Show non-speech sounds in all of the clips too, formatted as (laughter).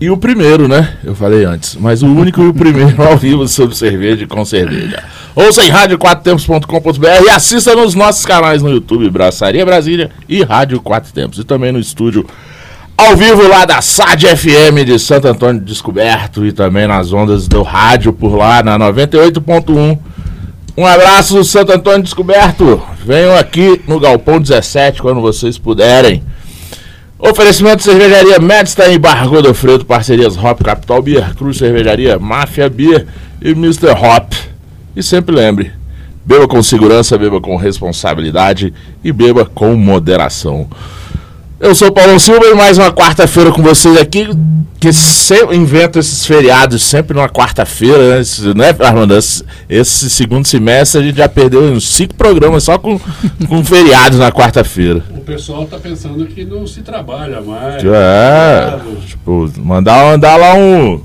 e o primeiro, né? Eu falei antes, mas o único e o primeiro ao vivo sobre cerveja e com cerveja. Ouça em rádio4tempos.com.br e assista nos nossos canais no YouTube, Braçaria Brasília e Rádio Quatro Tempos. E também no estúdio ao vivo lá da SAD FM de Santo Antônio Descoberto e também nas ondas do rádio por lá na 98.1 um abraço, Santo Antônio Descoberto. Venham aqui no Galpão 17 quando vocês puderem. Oferecimento de cervejaria Medstein e Bar Godofredo, parcerias Hop Capital Beer, Cruz Cervejaria, Máfia Beer e Mr. Hop. E sempre lembre, beba com segurança, beba com responsabilidade e beba com moderação. Eu sou o Paulo Silva e mais uma quarta-feira com vocês aqui, que sempre invento esses feriados sempre numa quarta-feira, né? né, Armando? Esse, esse, segundo semestre a gente já perdeu uns cinco programas só com, com feriados na quarta-feira. O pessoal tá pensando que não se trabalha mais. É, tipo, mandar, mandar lá um,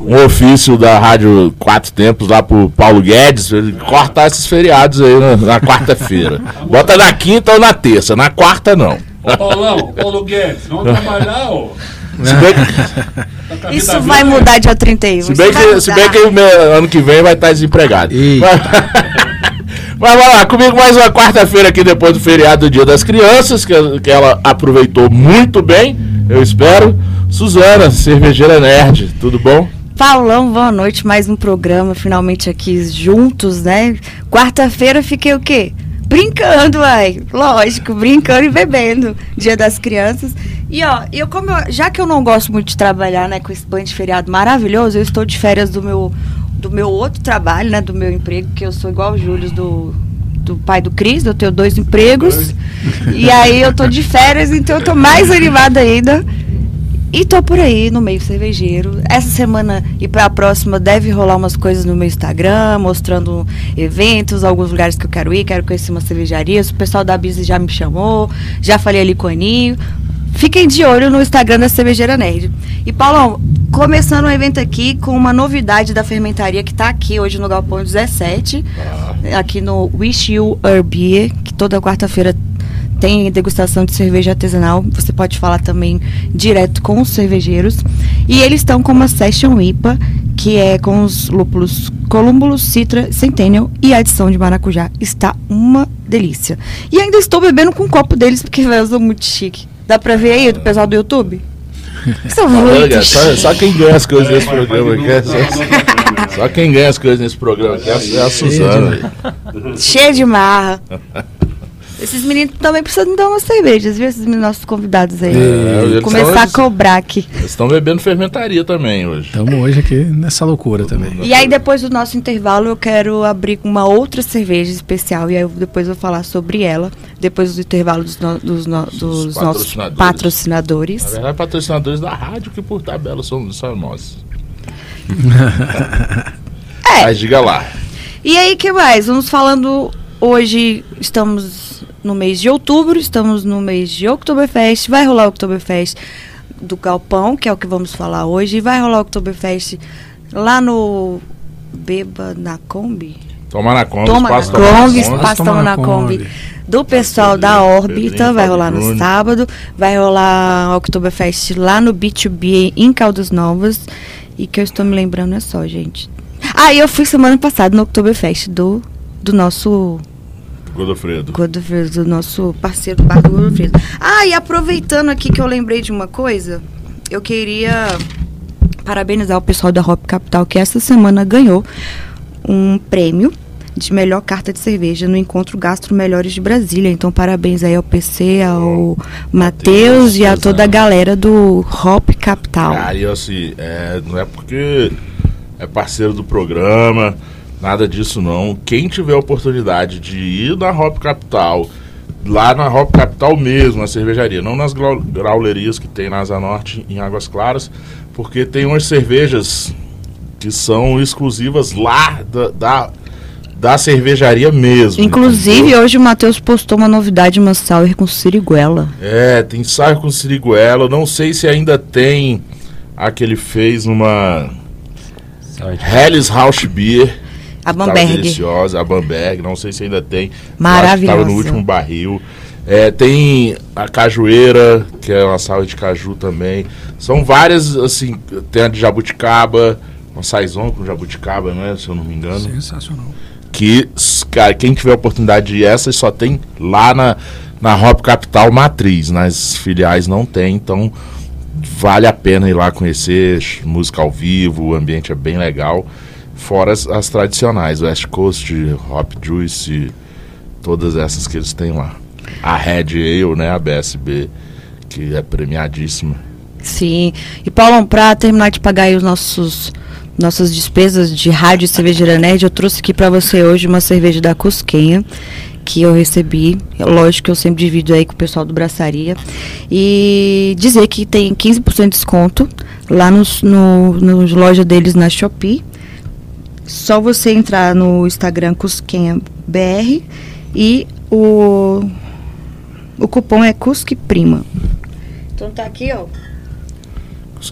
um ofício da Rádio Quatro Tempos lá pro Paulo Guedes, ele cortar esses feriados aí na, na quarta-feira. (laughs) Bota na quinta ou na terça, na quarta não. Ô Paulão, Paulo Guedes, vamos trabalhar, ô. Tá Isso vai mudar dia 31. Se bem, que, se bem que ano que vem vai estar desempregado. (laughs) Mas vamos lá, comigo mais uma quarta-feira aqui depois do feriado do Dia das Crianças, que, que ela aproveitou muito bem, eu espero. Suzana, cervejeira nerd, tudo bom? Paulão, boa noite, mais um programa, finalmente aqui juntos, né? Quarta-feira fiquei o quê? Brincando, ai. Lógico, brincando e bebendo. Dia das crianças. E ó, eu como eu, já que eu não gosto muito de trabalhar, né, com esse banho de feriado maravilhoso, eu estou de férias do meu do meu outro trabalho, né, do meu emprego, que eu sou igual o Júlio do do pai do Cris, eu tenho dois empregos. e aí eu tô de férias, então eu tô mais animada ainda. E tô por aí no meio cervejeiro. Essa semana e para a próxima deve rolar umas coisas no meu Instagram, mostrando eventos, alguns lugares que eu quero ir, quero conhecer umas cervejarias. O pessoal da Bizi já me chamou, já falei ali com o Aninho. Fiquem de olho no Instagram da Cervejeira Nerd. E Paulão, começando um evento aqui com uma novidade da fermentaria que está aqui hoje no Galpão 17, ah. aqui no Wish You a Beer, que toda quarta-feira tem degustação de cerveja artesanal. Você pode falar também direto com os cervejeiros. E eles estão com uma Session IPA, que é com os lúpulos Colúmbulo, Citra, Centennial e adição de maracujá. Está uma delícia. E ainda estou bebendo com um copo deles, porque eu sou muito chique. Dá pra ver aí do pessoal do YouTube? (laughs) São muito só, só, quem ganha as coisas nesse programa aqui é só, só, quem ganha as coisas nesse programa aqui é a, é a Suzana. Cheia de marra. (laughs) Esses meninos também precisam dar umas cervejas, viu? Esses nossos convidados aí. É, Começar a cobrar aqui. Eles estão bebendo fermentaria também hoje. Estamos hoje aqui nessa loucura também. E aí, depois do nosso intervalo, eu quero abrir uma outra cerveja especial. E aí, eu, depois eu vou falar sobre ela. Depois do intervalo dos, no, dos, no, dos nossos patrocinadores. Na verdade, patrocinadores da rádio, que por tabela são, são nós. (laughs) (laughs) é. Mas diga lá. E aí, que mais? Vamos falando. Hoje estamos no mês de outubro, estamos no mês de Oktoberfest, vai rolar o Oktoberfest do Galpão, que é o que vamos falar hoje, e vai rolar o Oktoberfest lá no Beba na Kombi. Toma na Kombi, Toma na Kombi, espaço Toma na Kombi. Do pessoal da Órbita, vai rolar no sábado, vai rolar o Oktoberfest lá no B2B em Caldas Novas, e que eu estou me lembrando é só, gente. Ah, e eu fui semana passada no Oktoberfest do, do nosso Godofredo. Godofredo, nosso parceiro do Barco Godofredo. Ah, e aproveitando aqui que eu lembrei de uma coisa, eu queria parabenizar o pessoal da Hop Capital que essa semana ganhou um prêmio de melhor carta de cerveja no encontro Gastro Melhores de Brasília. Então, parabéns aí ao PC, ao Matheus e a toda a galera do Hop Capital. Ah, e assim, é, não é porque é parceiro do programa, Nada disso não. Quem tiver a oportunidade de ir na Hop Capital, lá na Hop Capital mesmo, na cervejaria, não nas graulerias que tem na Asa Norte, em Águas Claras, porque tem umas cervejas que são exclusivas lá da, da, da cervejaria mesmo. Inclusive, entendeu? hoje o Matheus postou uma novidade, uma sour com siriguela. É, tem sour com siriguela. Não sei se ainda tem a que ele fez numa Helles House Beer. A Bamberg. deliciosa, a Bamberg, não sei se ainda tem. Maravilhosa. Estava no último barril. É, tem a cajueira, que é uma sala de caju também. São várias, assim, tem a de jabuticaba, uma saison com jabuticaba, né, se eu não me engano. Sensacional. Que, cara, quem tiver oportunidade de ir, essas só tem lá na, na Hop Capital Matriz, nas filiais não tem, então vale a pena ir lá conhecer, música ao vivo, o ambiente é bem legal. Fora as, as tradicionais, West Coast, Hop Juice, todas essas que eles têm lá. A Red Ale, né, a BSB, que é premiadíssima. Sim. E Paulão, pra terminar de pagar aí os nossos nossas despesas de rádio e cervejaria nerd, eu trouxe aqui pra você hoje uma cerveja da Cusquenha que eu recebi. Lógico que eu sempre divido aí com o pessoal do Braçaria. E dizer que tem 15% de desconto lá nos, no, loja deles na Shopee. Só você entrar no Instagram Cusquenha BR e o, o cupom é Cusque Prima. Então tá aqui, ó.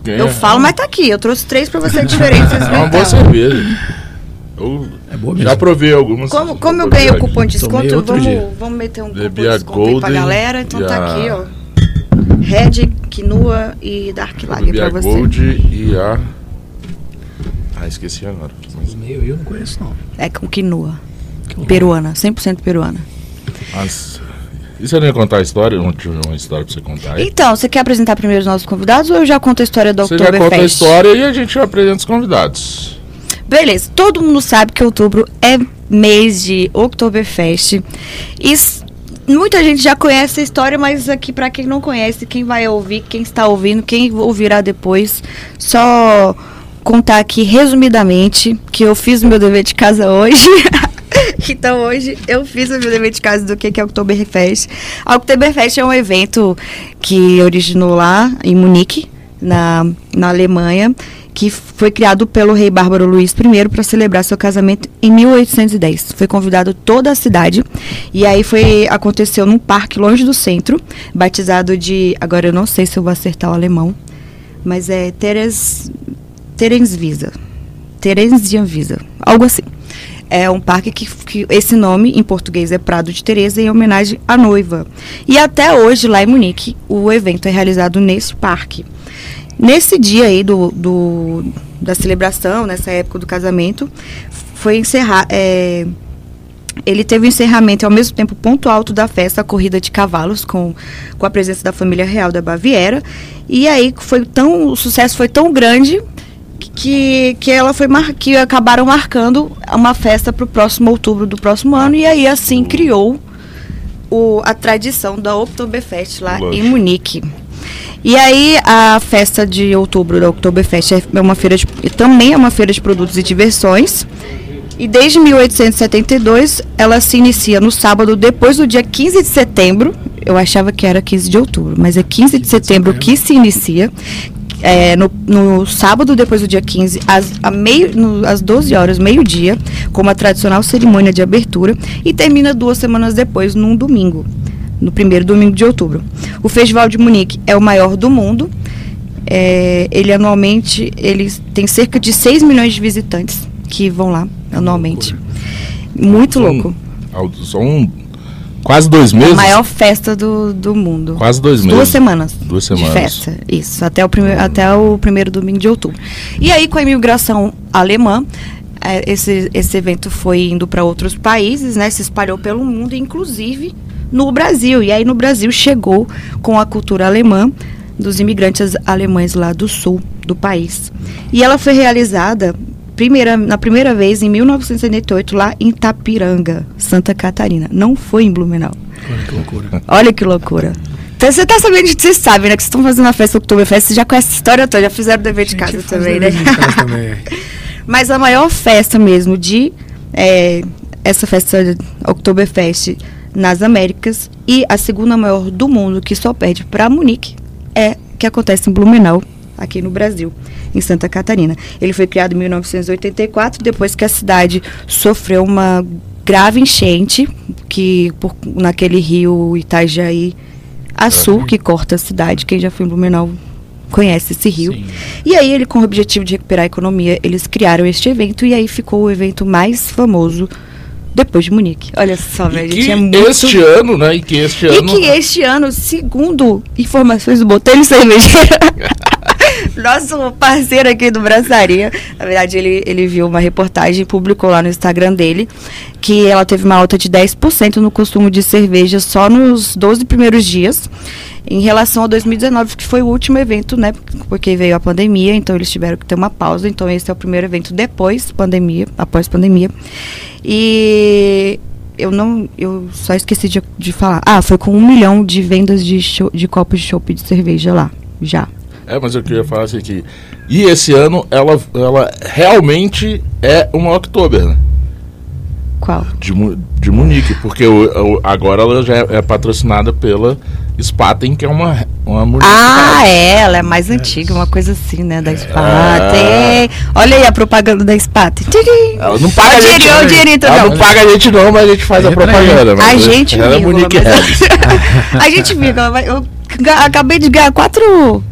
Eu falo, mas tá aqui. Eu trouxe três pra você diferentes. (laughs) É uma boa cerveja. Eu É boa mesmo. já provei algumas. Como, como eu ganhei o cupom de desconto, vamos, dia. vamos meter um cupom Bebi de a desconto aí pra galera. Então tá a- aqui, ó. Red, Quinua e Dark Lager pra a você. Gold e a. Ah, esqueci agora. Mas- Meio eu não conheço, não. É com Quinua. Que horror. Peruana, 100% peruana. Mas, e você não ia contar a história? Não tinha uma história pra você contar aí? Então, você quer apresentar primeiro os nossos convidados ou eu já conto a história do Você já conta a história e a gente apresenta os convidados. Beleza, todo mundo sabe que outubro é mês de Oktoberfest. E muita gente já conhece a história, mas aqui pra quem não conhece, quem vai ouvir, quem está ouvindo, quem ouvirá depois, só contar aqui resumidamente que eu fiz o meu dever de casa hoje. (laughs) Então hoje eu fiz o meu dever de casa do que é o Oktoberfest. A Oktoberfest é um evento que originou lá em Munique, na, na Alemanha, que foi criado pelo rei Bárbaro Luís I para celebrar seu casamento em 1810. Foi convidado toda a cidade e aí foi aconteceu num parque longe do centro, batizado de, agora eu não sei se eu vou acertar o alemão, mas é Teres Terenzvisa. Terenzianvisa, algo assim. É um parque que, que esse nome em português é Prado de Teresa em homenagem à noiva. E até hoje lá em Munique o evento é realizado nesse parque. Nesse dia aí do, do- da celebração, nessa época do casamento, foi encerrar. é, ele teve o encerramento e ao mesmo tempo ponto alto da festa, a corrida de cavalos com, com a presença da família real da Baviera. E aí foi tão o sucesso foi tão grande que, que ela foi mar, que acabaram marcando uma festa para o próximo outubro do próximo ano e aí assim criou o, a tradição da Oktoberfest lá Lógico. em Munique. E aí a festa de outubro da Oktoberfest é uma feira de, também é uma feira de produtos e diversões. E desde 1872 ela se inicia no sábado depois do dia 15 de setembro. Eu achava que era 15 de outubro, mas é 15 de setembro que se inicia. É, no, no sábado, depois do dia 15, às, a meio, no- às 12 horas, meio-dia, com uma tradicional cerimônia de abertura, e termina duas semanas depois, num domingo, no primeiro domingo de outubro. O Festival de Munique é o maior do mundo. É, ele anualmente ele tem cerca de 6 milhões de visitantes que vão lá anualmente. Muito louco. São, são quase dois É a meses. maior festa do, do mundo. Quase dois meses. Duas semanas. Duas De semanas. festa, isso, até o, primeiro, até o primeiro domingo de outubro. E aí, com a imigração alemã, eh, esse, esse evento foi indo para outros países, né? Se espalhou pelo mundo, inclusive no Brasil. E aí, no Brasil, chegou com a cultura alemã dos imigrantes alemães lá do sul do país. E ela foi realizada primeira, na primeira vez em 1978 lá em Tapiranga, Santa Catarina. Não foi em Blumenau. Olha que loucura. Olha que loucura. Então você tá sabendo, vocês sabem, né? Que vocês estão fazendo a festa Oktoberfest, vocês já conhecem a história toda, já fizeram o dever de casa também, né? de casa (laughs) também. Mas a maior festa mesmo de é, essa festa Oktoberfest nas Américas e a segunda maior do mundo, que só perde para Munique, é que acontece em Blumenau, aqui no Brasil, em Santa Catarina. Ele foi criado em 1984, depois que a cidade sofreu uma grave enchente, que por, naquele rio Itajaí Açu, que corta a cidade, quem já foi em Blumenau conhece esse rio. Sim. E aí, ele, com o objetivo de recuperar a economia, eles criaram este evento e aí ficou o evento mais famoso depois de Munique. Olha só, velho, a E gente é muito... este ano, né? E que este E ano. que (laughs) este ano, segundo informações do Botelho Cervejeira, (laughs) nosso parceiro aqui do Braçaria, na verdade, ele, ele viu uma reportagem, publicou lá no Instagram dele, que ela teve uma alta de 10% no consumo de cerveja só nos 12 primeiros dias, em relação a 2019, que foi o último evento, né? Porque veio a pandemia, então eles tiveram que ter uma pausa. Então, esse é o primeiro evento depois pandemia, após pandemia. E eu não. Eu só esqueci de, de falar. Ah, foi com um milhão de vendas de, cho- de copos de chopp de cerveja lá. Já. É, mas eu queria falar assim que. E esse ano ela, ela realmente é uma Oktober, né? Qual? De, Mu- de Munique, porque o, o- agora ela já é, é patrocinada pela Spaten, que é uma, uma Munique. Ah, é, ela é mais antiga, uma coisa assim, né? Da Spaten. Olha aí a propaganda da Spaten. Ela não paga a gente. dinheirinho, ela não. não paga a gente não, mas a gente faz a propaganda. A gente ela é vírgula, Munique mas-. A gente (laughs) vai- eu acabei de ganhar quatro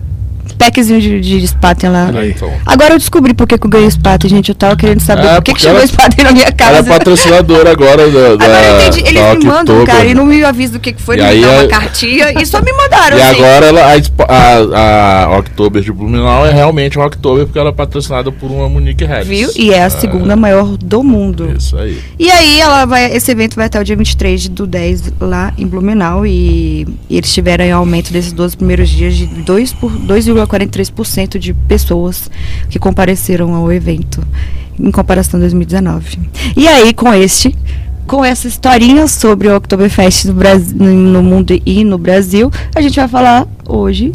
packzinhos de, de lá. Então. Agora eu descobri por que, que eu ganhei Spaten, gente. Eu tava querendo saber É, por que, que chegou ela- na minha Ela casa. é patrocinadora agora da. (laughs) da Agora eu entendi. Eles me mandam, cara, e não me avisam do que, que foi, E não me dão é- uma cartinha e só me mandaram. (laughs) E assim. agora ela, a, a, a Oktober de Blumenau é realmente uma Oktober porque ela é patrocinada por uma Monique Harris. Viu? E é a segunda maior do mundo. Isso aí. E aí ela vai, esse evento vai até o dia 23 do 10 lá em Blumenau e, e eles tiveram um aumento desses 12 primeiros dias de 2 por 2,43% de pessoas que compareceram ao evento em comparação a 2019. E aí com este com essa historinha sobre o Oktoberfest no, no mundo e no Brasil, a gente vai falar hoje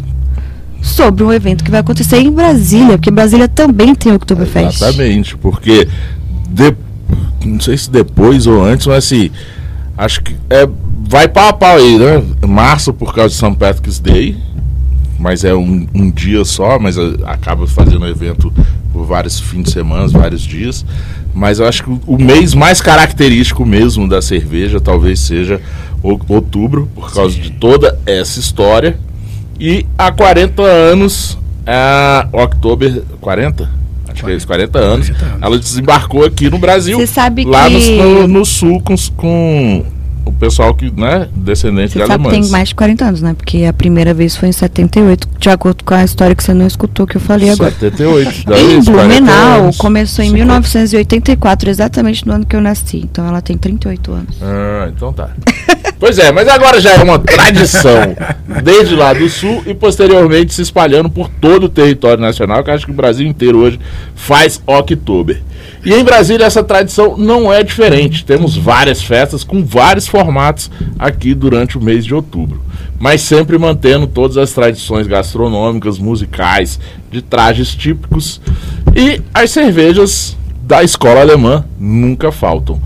sobre um evento que vai acontecer em Brasília, porque Brasília também tem Oktoberfest. Exatamente, porque de- não sei se depois ou antes, mas assim, acho que é, vai pau a pau aí, né? Março por causa de St. Patrick's Day, mas é um, um dia só, mas a- acaba fazendo evento por vários fins de semana, vários dias. Mas eu acho que o, mês mais característico mesmo da cerveja talvez seja outubro, por causa de toda essa história. E há 40 anos, a Oktober 40? Acho que é isso, 40 anos, 40 anos. ela desembarcou aqui no Brasil, Você sabe lá no, que- no, no sul com, com o pessoal que, né, descendente Você de sabe alemães. tem mais de 40 anos, né? Porque a primeira vez foi em 78, de acordo com a história que você não escutou que eu falei agora. 78. daí (laughs) Em uns 40 Blumenau, começou em 50. 1984, exatamente no ano que eu nasci. Então ela tem 38 anos. Ah, então tá. (laughs) pois é, mas agora já é uma tradição desde lá do sul e posteriormente se espalhando por todo o território nacional, que eu acho que o Brasil inteiro hoje faz Oktober. E em Brasília essa tradição não é diferente. Temos várias festas com vários formatos aqui durante o mês de outubro. Mas sempre mantendo todas as tradições gastronômicas, musicais, de trajes típicos. E as cervejas da escola alemã nunca faltam.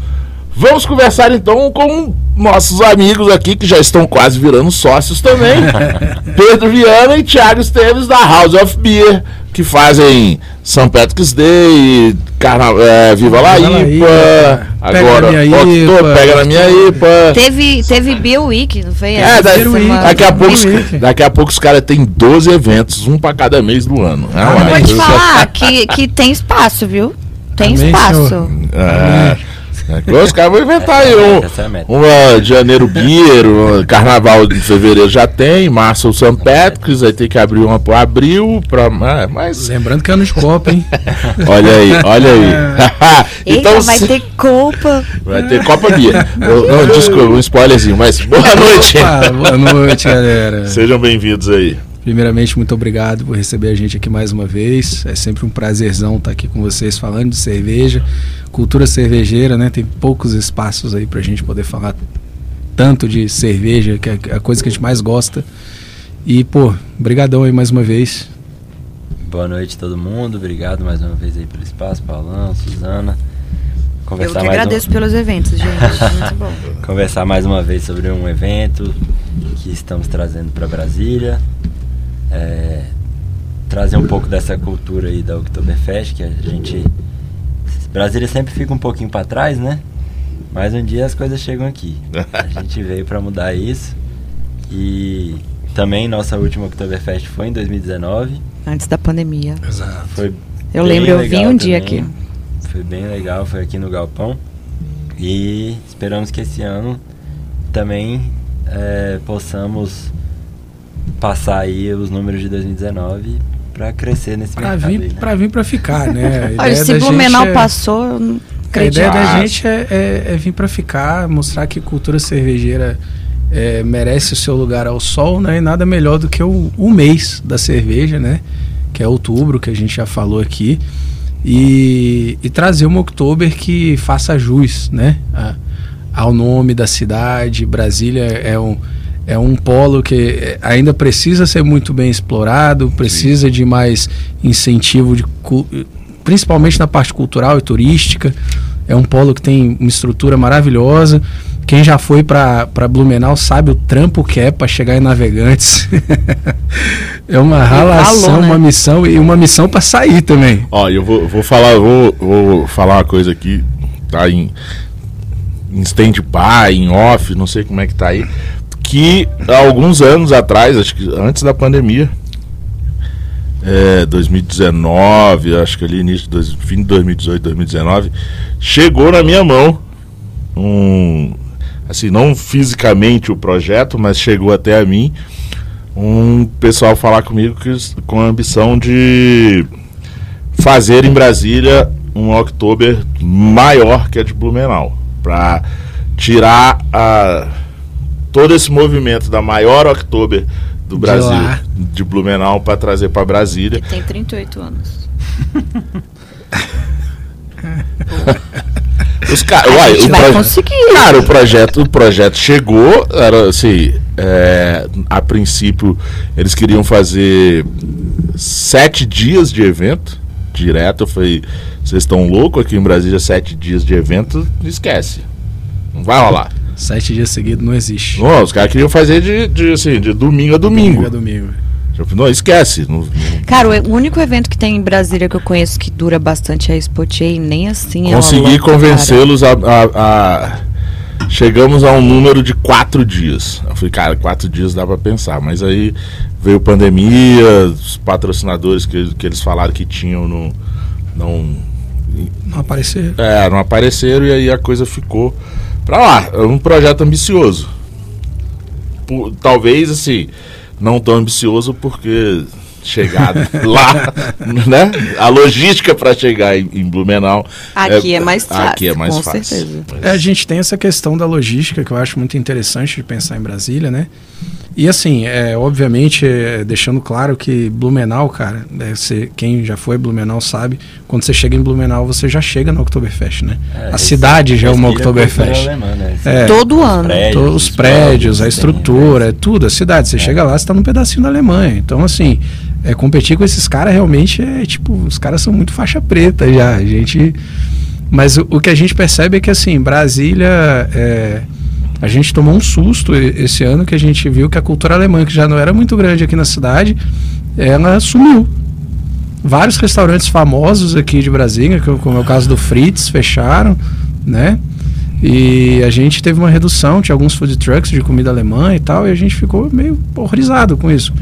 Vamos conversar então com nossos amigos aqui que já estão quase virando sócios também. (laughs) Pedro Viana e Thiago Esteves da House of Beer, que fazem São Patrick's Day, Carna é, Viva La IPA, agora na Minha Octo- IPA. Pega na minha IPA. Teve, teve Beer Week, não foi? É, Essa daqui, a pouco, daqui a pouco os caras têm 12 eventos, um pra cada mês do ano. É uma Eu vou te falar que, que tem espaço, viu? Tem Amém, espaço. senhor. É. É, Os caras vão inventar aí um, uma de janeiro beer, um carnaval de fevereiro já tem, março o St. Patrick's, aí tem que abrir uma pro abril, pra, ah, mas Lembrando que é no Copa, hein? (laughs) olha aí, olha aí. (laughs) Eita, então vai se- ter Copa. vai ter Copa Beer. Não, desculpa, um spoilerzinho, mas boa noite. Opa, boa noite, galera. Sejam bem-vindos aí. Primeiramente, muito obrigado por receber a gente aqui mais uma vez. É sempre um prazerzão estar aqui com vocês falando de cerveja, cultura cervejeira, né? Tem poucos espaços aí pra gente poder falar tanto de cerveja, que é a coisa que a gente mais gosta. E, pô, brigadão aí mais uma vez. Boa noite todo mundo, obrigado mais uma vez aí pelo espaço, Paulão, Suzana. Eu Conversar que mais agradeço um- pelos eventos, gente. (laughs) Muito bom. conversar mais uma vez sobre um evento que estamos trazendo para Brasília. É, trazer um pouco dessa cultura aí da Oktoberfest, que a gente. Brasília sempre fica um pouquinho para trás, né? Mas um dia as coisas chegam aqui. A (laughs) gente veio para mudar isso. E também nossa última Oktoberfest foi em 2019. Antes da pandemia. Exato. Foi Eu bem lembro, eu vim legal um dia também. aqui. Foi bem legal, foi aqui no Galpão. E esperamos que esse ano também é, possamos passar aí os números de 2019 para crescer nesse Pra mercado. aí, vir, né? pra vir pra ficar, né? (laughs) A Olha, se Blumenau é- passou, eu não A acredito. ideia da Ah. gente é, é- é vir pra ficar, mostrar que cultura cervejeira é, merece o seu lugar ao sol, né? E nada melhor do que o, o mês da cerveja, né? Que é outubro, que a gente já falou aqui. E, e trazer uma Oktober que faça jus, né? a- ao nome da cidade. Brasília é um, é um polo que é, ainda precisa ser muito bem explorado, precisa de mais incentivo, de, principalmente na parte cultural e turística. É um polo que tem uma estrutura maravilhosa. Quem já foi para Blumenau sabe o trampo que é para chegar em Navegantes. (laughs) é uma ralação, valor, né? uma missão e uma missão para sair também. Ó, eu vou, vou falar, vou, vou falar uma coisa aqui, tá em, em stand-by, em off, não sei como é que tá aí, que há alguns anos atrás, acho que antes da pandemia, é, 2019, acho que ali início, fim de 2018, 2019, chegou na minha mão um, assim, não fisicamente o projeto, mas chegou até a mim um pessoal falar comigo que, com a ambição de fazer em Brasília um Oktober maior que a de Blumenau, para tirar a, todo esse movimento da maior Oktober do De Brasil, lá. de Blumenau, para trazer para Brasília. Tem 38 anos. Os ca- A Uai, gente o vai proje- conseguir. Cara, o projeto, o projeto chegou, era assim, é, a princípio eles queriam fazer sete dias de evento direto. Eu falei, vocês estão loucos aqui em Brasília, sete dias de evento, esquece. Não vai rolar. Sete dias seguidos não existe. Não, os caras queriam fazer de, de, assim, de domingo a domingo. Domingo a domingo. Não, esquece. Não- não- Cara, o único evento que tem em Brasília que eu conheço que dura bastante é a Spotier, e nem assim ela consegui convencê-los a, a- a- Chegamos a um número de quatro dias. Eu falei, cara, quatro dias dá pra pensar. Mas aí veio pandemia, os patrocinadores que, que eles falaram que tinham não, não, Não aparecer. é, não apareceram e aí a coisa ficou pra lá. É um projeto ambicioso. Por- talvez, assim, não tão ambicioso porque chegar (laughs) lá, né? A logística para chegar em, em Blumenau. Aqui é mais fácil, Aqui é mais com fácil. certeza. É, a gente tem essa questão da logística que eu acho muito interessante de pensar em Brasília, né? E assim, é, obviamente, é, deixando claro que Blumenau, cara, é, você- quem já foi Blumenau sabe, quando você chega em Blumenau, você já chega no Oktoberfest, né? É, a cidade já é uma cultura Oktoberfest. alemã, né? É. Todo ano. prédios, os os prédios, a estrutura, tem, é tudo, a cidade. Você chega lá, você tá num pedacinho da Alemanha. Então, assim, é, competir com esses caras realmente é tipo, os caras são muito faixa preta já. A gente. Mas o, o que a gente percebe é que, assim, Brasília. é, a gente tomou um susto esse ano que a gente viu que a cultura alemã, que já não era muito grande aqui na cidade, ela sumiu. Vários restaurantes famosos aqui de Brasília, como é o caso do Fritz, fecharam, né? E a gente teve uma redução, tinha alguns food trucks de comida alemã e tal, e a gente ficou meio horrorizado com isso.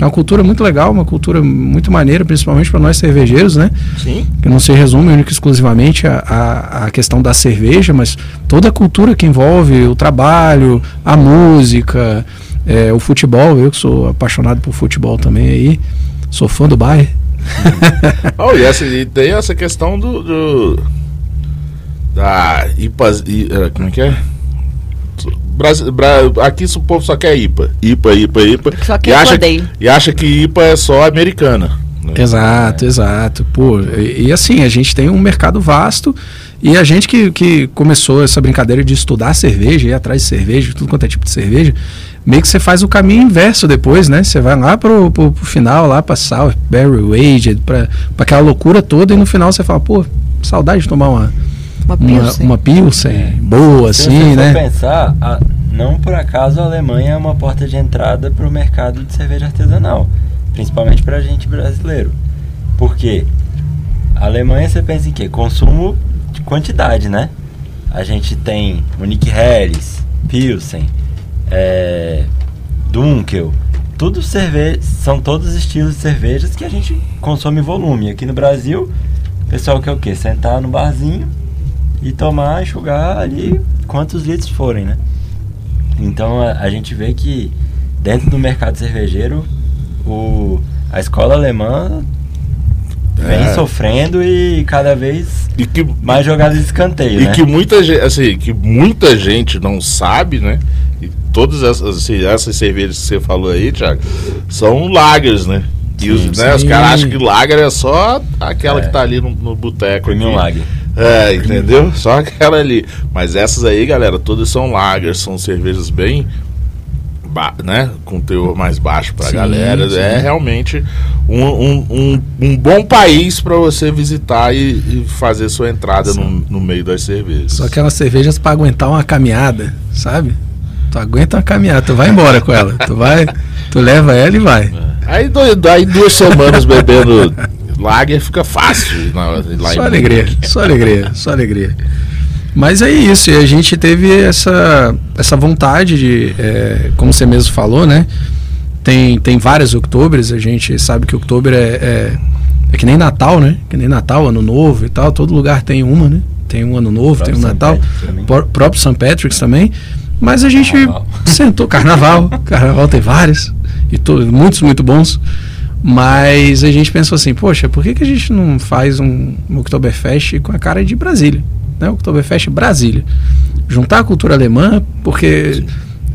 É uma cultura muito legal, uma cultura muito maneira, principalmente para nós cervejeiros, né? Sim. que não se resume única e exclusivamente a, a, a questão da cerveja, mas toda a cultura que envolve o trabalho, a música, é, o futebol. Eu que sou apaixonado por futebol também aí, sou fã do Bayern. (laughs) Oh, e, essa, e tem essa questão do. do- da IPA. I- eh, como é que é? Aqui o povo só quer IPA. IPA, IPA, IPA. Só que e, eu acha, odeio. e acha que IPA é só americana. né? Exato, exato. Pô, e, e assim, a gente tem um mercado vasto e a gente que, que começou essa brincadeira de estudar cerveja, ir atrás de cerveja, tudo quanto é tipo de cerveja, meio que você faz o caminho inverso depois, né? Você vai lá pro, pro, pro final, lá pra Sour, Barrel Aged, pra, pra aquela loucura toda e no final você fala, pô, saudade de tomar uma, Uma uma, Pilsen. uma Pilsen boa, Se assim, né? pensar, a- não por acaso a Alemanha é uma porta de entrada para o mercado de cerveja artesanal. principalmente pra gente brasileiro. Por quê? A Alemanha você pensa em quê? Consumo de quantidade, né? A gente tem Munich Harris, Pilsen, é, Dunkel, tudo cerveja, são todos estilos de cervejas que a gente consome volume. Aqui no Brasil, o pessoal quer o quê? Sentar no barzinho e tomar, enxugar ali quantos litros forem, né? Então a, a gente vê que dentro do mercado cervejeiro o, a escola alemã vem É. sofrendo e cada vez E que, mais jogada de escanteio, e né? que muita gente, assim, que muita gente não sabe, né? E todas essas, assim, essas cervejas que você falou aí, Thiago, são lagers, né? E os, né, os caras acham que lager é só aquela É. que tá ali no, no boteco. Premium. Lager. É, entendeu? Só aquela ali. Mas essas aí, galera, todas são lagers, são cervejas bem. ba- né? Com teor mais baixo pra Sim, galera. sim. É realmente um, um, um, um bom país pra você visitar e, e fazer sua entrada no, no meio das cervejas. Só aquelas cervejas pra aguentar uma caminhada, sabe? Tu aguenta uma caminhada, tu vai embora com ela. Tu vai, tu leva ela e vai. Aí, do- aí duas semanas bebendo lager fica fácil. Na, lá Só alegria, só alegria, só alegria. Mas é isso, e a gente teve essa, essa vontade de, é, como você mesmo falou, né? Tem, tem várias outubres, a gente sabe que outubro é, é, é que nem Natal, né? Que nem Natal, Ano Novo e tal, todo lugar tem uma, né? Tem um Ano Novo, tem um. Natal, próprio St. Patrick's também. Mas a gente Carnaval. sentou, Carnaval, (laughs) Carnaval tem vários, e to- muitos muito bons. Mas a gente pensou assim, poxa, por que, que a gente não faz um, um Oktoberfest com a cara de Brasília? Né? Oktoberfest Brasília. Juntar a cultura alemã, porque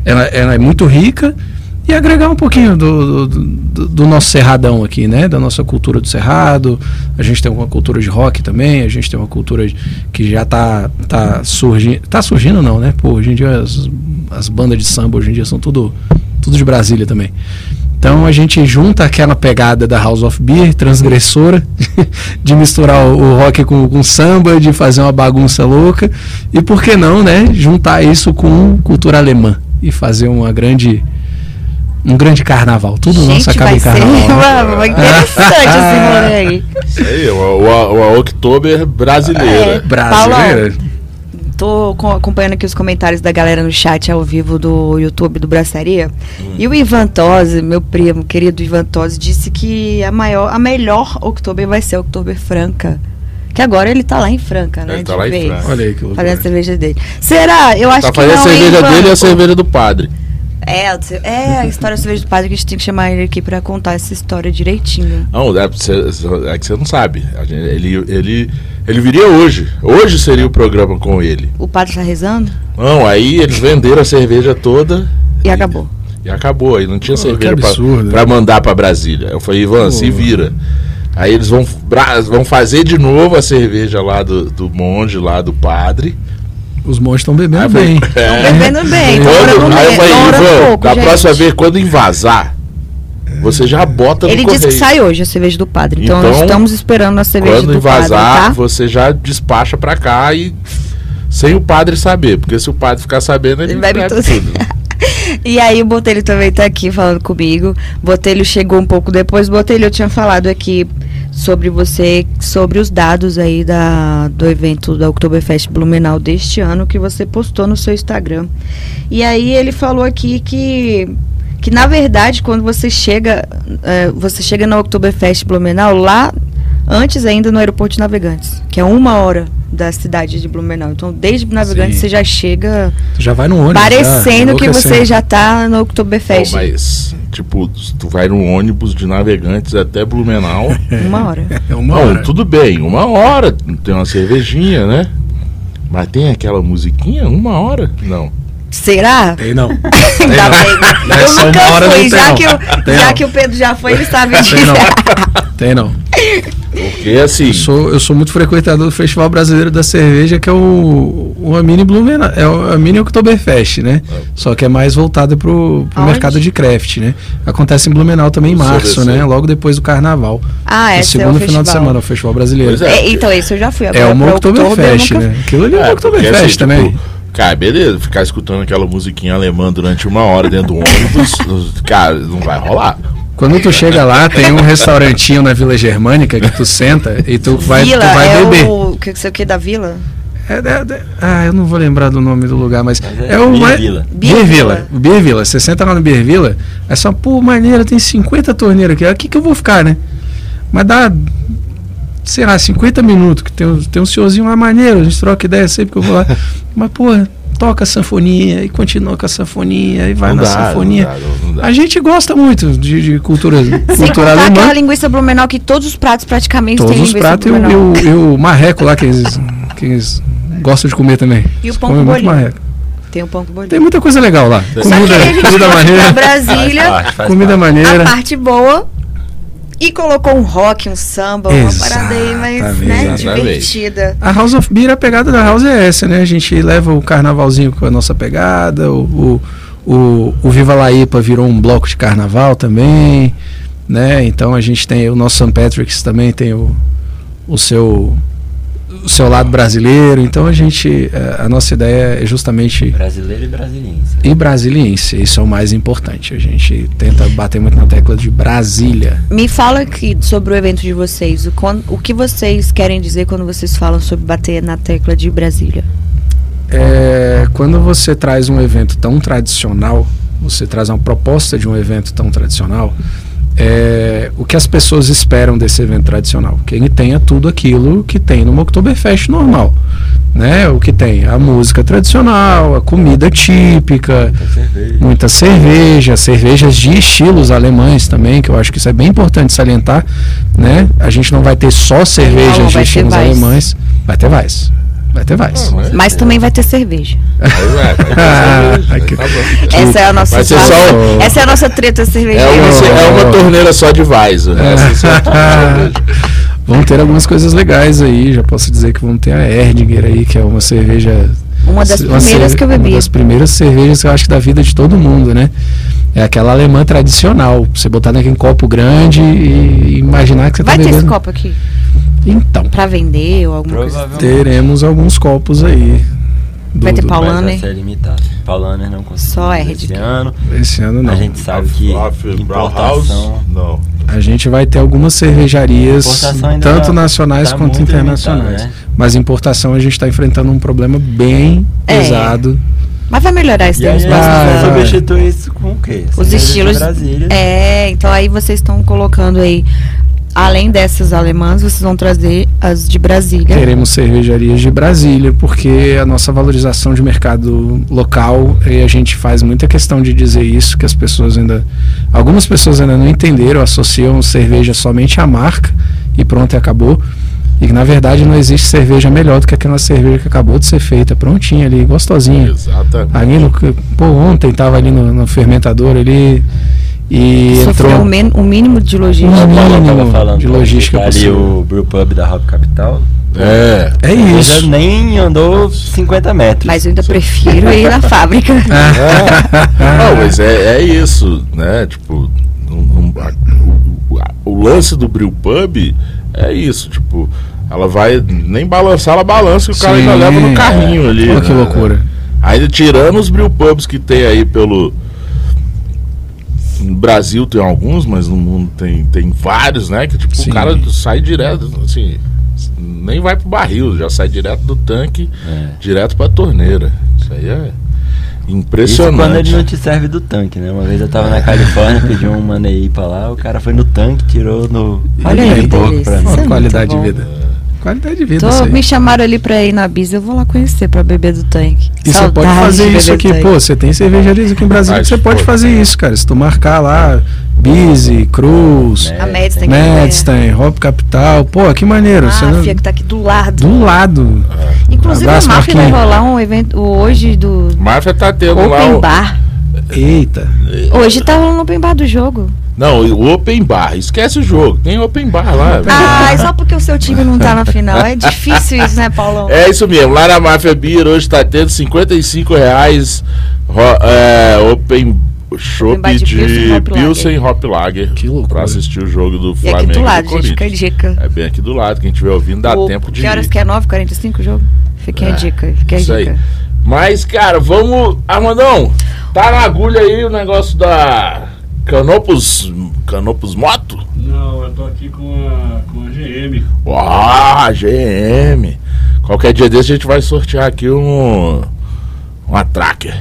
ela, ela é muito rica, e agregar um pouquinho do, do, do- do nosso cerradão aqui, né? Da nossa cultura do cerrado. A gente tem uma cultura de rock também, a gente tem uma cultura que já tá, tá surgindo. Tá surgindo não, né? Pô, hoje em dia as, as bandas de samba hoje em dia são tudo, tudo de Brasília também. Então a gente junta aquela pegada da House of Beer, transgressora, (laughs) de misturar o, rock com, com samba, de fazer uma bagunça louca. E por que não, né? Juntar isso com cultura alemã e fazer uma grande. Um grande carnaval. Tudo nosso Gente, acaba vai em ser carnaval. né? uma, uma interessante esse rolê aí. Isso aí, o, o, o Oktober brasileira. É. Brasileira. Tô co- acompanhando aqui os comentários da galera no chat ao vivo do YouTube do Braçaria. E o Ivan Tosi, meu primo, querido Ivan Tosi, disse que a maior, a melhor Oktober vai ser a Oktober Franca. Que agora ele tá lá em Franca, né? Ele tá de lá em vez, Franca. Olha aí que loucura. Fazendo a cerveja dele. Será? Eu acho Tá que fazendo não, a cerveja hein, dele e a cerveja do padre. É, é a história da cerveja do padre que a gente tem que chamar ele aqui pra contar essa história direitinho. Não, é, é que você não sabe. Ele, ele, ele viria hoje. Hoje seria o programa com ele. O padre tá rezando Não, aí eles venderam a cerveja toda. e acabou. E acabou. Aí não tinha Pô, cerveja pra, absurdo. pra mandar pra Brasília. Eu falei, Ivan, se Pô. vira. Aí eles vão, vão fazer de novo a cerveja lá do, do monge, lá do padre. Os monstros estão (laughs) bebendo Aí eu falei, bem. é. Bebendo bem, Quando- orando aí bem, Ivan, pouco, da gente. próxima vez, quando invasar, você já bota no Ele correio. disse que sai hoje a cerveja do padre. Então, Então, nós estamos esperando a cerveja Quando do invasar, padre, tá? você já despacha pra cá e sem o padre saber, porque se o padre ficar sabendo, ele, Ele bebe bebe tudo. tudo. (laughs) E aí o Botelho também tá aqui falando comigo. Botelho chegou um pouco depois. Botelho, eu tinha falado aqui sobre você, sobre os dados aí da, do evento da Oktoberfest Blumenau deste ano que você postou no seu Instagram. E aí ele falou aqui que que na verdade quando você chega eh, você chega na Oktoberfest Blumenau lá antes ainda no aeroporto de Navegantes, que é uma hora da cidade de Blumenau. Então desde Navegantes Sim. você já chega Tu já vai no ônibus. parecendo já, que você já tá no Oktoberfest. mas, tipo, tu vai num ônibus de navegantes até Blumenau. (laughs) Uma hora. É uma Não, hora. tudo bem, uma hora. Tem uma cervejinha, né? Mas tem aquela musiquinha? Uma hora? Não. Será? Tem não. (laughs) Ainda bem. Não é Eu nunca fui, não já, não. que, o, Tem já não. que o Pedro já foi, ele sabe disso. (laughs) Tem não. Tem não. Porque assim. Eu sou, eu sou muito frequentador do Festival Brasileiro da Cerveja, que é o, o Amini Blumenau, é o Amini Oktoberfest, né? Só que é mais voltado pro, pro Aonde? mercado de craft, né? Acontece em Blumenau também em março, né? Logo depois do Carnaval. Ah, no é o segundo festival. final de semana, o Festival Brasileiro. Pois é. É, então, esse eu já fui. É Agora, uma outubro, eu Oktoberfest, nunca né? Aquilo ali é, É, uma Oktoberfest assim, também. tipo, Cara, beleza, ficar escutando aquela musiquinha alemã durante uma hora dentro do ônibus, (laughs) cara, não vai rolar. Quando tu chega lá, tem um restaurantinho na Vila Germânica que tu senta e tu vai, Vila tu vai é beber. o que sei o que da Vila? É, é, é- ah, eu não vou lembrar do nome do lugar, mas, Mas é é. O Beer Villa. Você senta lá no Beer Villa, é só, pô, maneira, tem 50 torneiras aqui. Aqui que eu vou ficar, né? Mas dá, sei lá, 50 minutos, que tem, um- tem um senhorzinho lá maneiro, a gente troca ideia sempre que eu vou lá. Mas, pô, toca a sanfonia e continua com a sanfonia e vai Não na dá, sanfonia. não dá, não dá. A gente gosta muito de, de cultura, cultura alemã. aquela linguiça blumenau que todos os pratos praticamente Todos têm os pratos e o, e o- e o marreco lá que eles, que eles gostam de comer também. E o Eles pão comem com bolinho. Tem o pão com bolinho. Tem muita coisa legal lá. Comida, comida maneira. Brasília, Faz parte, faz Comida parte. maneira. a parte boa e colocou um rock, um samba, uma parada aí mais né, divertida. A House of Beer, a pegada da House é essa, né? A gente leva o carnavalzinho com a nossa pegada, o, o, o, o Viva La Ipa virou um bloco de carnaval também, né? Então a gente tem o nosso St. Patrick's também tem o, o seu o seu lado brasileiro. Então a gente eh, a nossa ideia é justamente Brasileiro e brasiliense. e brasiliense, isso é o mais importante. A gente tenta bater muito na tecla de Brasília. Me fala aqui sobre o evento de vocês. O, o que vocês querem dizer quando vocês falam sobre bater na tecla de Brasília? É, quando você traz um evento tão tradicional, você traz uma proposta de um evento tão tradicional, é, o que as pessoas esperam desse evento tradicional? Que ele tenha tudo aquilo que tem no Oktoberfest normal. Né? O que tem? A música tradicional, a comida típica, Muita cerveja. muita cerveja, cervejas de estilos alemães também, que eu acho que isso é bem importante salientar, né? A gente não vai ter só cervejas Não, de estilos alemães, vai ter Weiss. Vai ter Weiss. Não, mas- Mas também vai ter cerveja. Aí vai, vai ter Ah, cerveja, tá. Essa é a nossa Vai só- Essa é a nossa treta É cervejeira. uma, é uma torneira só de Weiss. né? Essa só é cerveja. (laughs) Vão ter algumas coisas legais aí. Já posso dizer que vão ter a Erdinger aí, que é uma cerveja. Uma das uma primeiras cerve- que eu bebi. Uma das primeiras cervejas que eu acho que da vida de todo mundo, né? É aquela alemã tradicional. Você botar naquele copo grande e imaginar que você Vai tá ter bebendo. esse copo aqui Então, pra vender ou alguma coisa? Provavelmente. teremos alguns copos aí. do- Vai ter Paulaner. vai ser limitado. Paulaner não conseguiu Só esse Erdinger. ano. Esse ano não. A gente sabe que importação... não. A gente vai ter algumas cervejarias, tanto tá- nacionais tá quanto internacionais. né? Mas importação a gente está enfrentando um problema bem É. pesado. Mas vai melhorar isso a nos gente próximos vai, anos. vai. substitui isso com o quê? Os estilos. Brasília. É, então aí vocês estão colocando aí, além dessas alemãs, vocês vão trazer as de Brasília. Teremos cervejarias de Brasília, porque a nossa valorização de mercado local, e a gente faz muita questão de dizer isso, que as pessoas ainda. Algumas pessoas ainda não entenderam, associam cerveja somente à marca e pronto, e acabou. E que na verdade não existe cerveja melhor do que aquela cerveja que acabou de ser feita, prontinha ali, gostosinha. Exatamente. Ali no. Pô, ontem tava ali no, no fermentador ali e Sofreu entrou. o, men- o mínimo de logística. Um mínimo falando de logística ali o Brew Pub da Hop Capital. É. É Ele já isso. nem andou 50 metros. Mas eu ainda prefiro ir na fábrica. (laughs) Não, mas é, é isso, né? Tipo, um- um- a- o, a- o lance do Brew Pub é isso, tipo, ela vai nem balançar, ela balança e o cara Sim, ainda leva no carrinho ali. Pô, que né? loucura. Ainda tirando os Brew Pubs que tem aí pelo. No Brasil tem alguns, mas no mundo tem, tem vários, né? Que tipo, Sim. o cara sai direto, assim, nem vai pro barril, já sai direto do tanque, É. direto pra torneira. Isso aí é Isso impressionante. quando ele não te serve do tanque, né? Uma vez eu tava na Califórnia, (laughs) pedi um manei pra lá, o cara foi no tanque, tirou no. Olha aí, pouco pra mim. Isso é Olha, qualidade de muito bom. vida. Qualidade de vida. Tô- me chamaram ali pra ir na Bisa, eu vou lá conhecer pra beber do tanque. E você pode fazer isso aqui, pô. Você tem cervejarias aqui em Brasília que você pode fazer isso, cara. Se tu marcar lá, Busy, Cruz, A Mads tem que Madstein, Hop Capital, pô, que maneiro. você não- a FIA que tá aqui do lado. Do lado. Inclusive a Máfia vai rolar um evento hoje do Máfia tá tendo lá. Open o- Bar. Eita. Hoje tá rolando Open Bar do jogo. Não, o Open Bar, esquece o jogo. Tem Open Bar lá. Ah, é só porque o seu time não tá na final. É difícil isso, né, Paulão? É isso mesmo, lá na Máfia Beer hoje tá tendo 55 reais é, Open Shop bar de de Pilsen Hop Lager. Pilsen Hop Lager. Que loucura. Pra assistir o jogo do E Flamengo aqui do lado, do gente, fica a dica. É bem aqui do lado, quem estiver ouvindo dá O- tempo de Que horas que é? 9h45 o jogo? Fiquem a dica, fiquem a Isso aí. dica. Mas, cara, vamos. Armandão, tá na agulha aí o negócio da Canopus. Canopus Moto? Não, eu tô aqui com a, com a GM. Ah, GM. Qualquer dia desse a gente vai sortear aqui um. Uma tracker.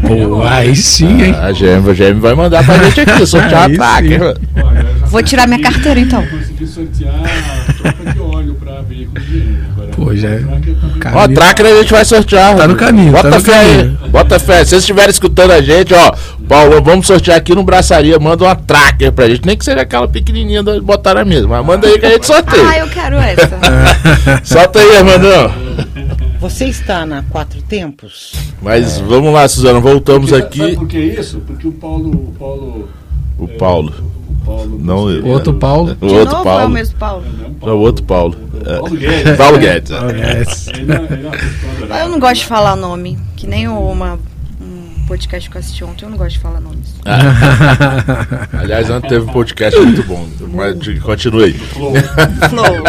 Pô, aí sim, hein? A GM, a GM vai mandar pra gente aqui, sortear Aí a tracker. Olha, Vou tirar minha carteira, então. Eu consegui sortear a troca de óleo pra veículos GM. Pô, já é- Cara, Ó, a tracker a gente vai sortear. Tá no caminho, Bota tá no fé caminho. aí. Bota fé. Se vocês estiverem escutando a gente, ó, Paulo, vamos sortear aqui no Braçaria. Manda uma tracker pra gente. Nem que seja aquela pequenininha da botar na mesma. Mas manda aí que a gente Ah, sorteia. eu quero essa. (laughs) Solta aí, Armandão. Você está na Quatro Tempos? Mas vamos lá, Suzana. Voltamos Porque, aqui. Sabe por que isso? Porque o Paulo. O Paulo. O Paulo. O Paulo Não, eu. O outro Paulo. O outro novo é o Paulo. mesmo Paulo. Não, o outro Paulo. É. Paulo Guedes. Paulo Guedes. É. É- é. Eu não gosto de falar nome. Que nem uma, um podcast que eu assisti ontem, eu não gosto de falar nomes. (laughs) Aliás, ontem teve um podcast muito bom. Mas continue aí. (laughs) Flow.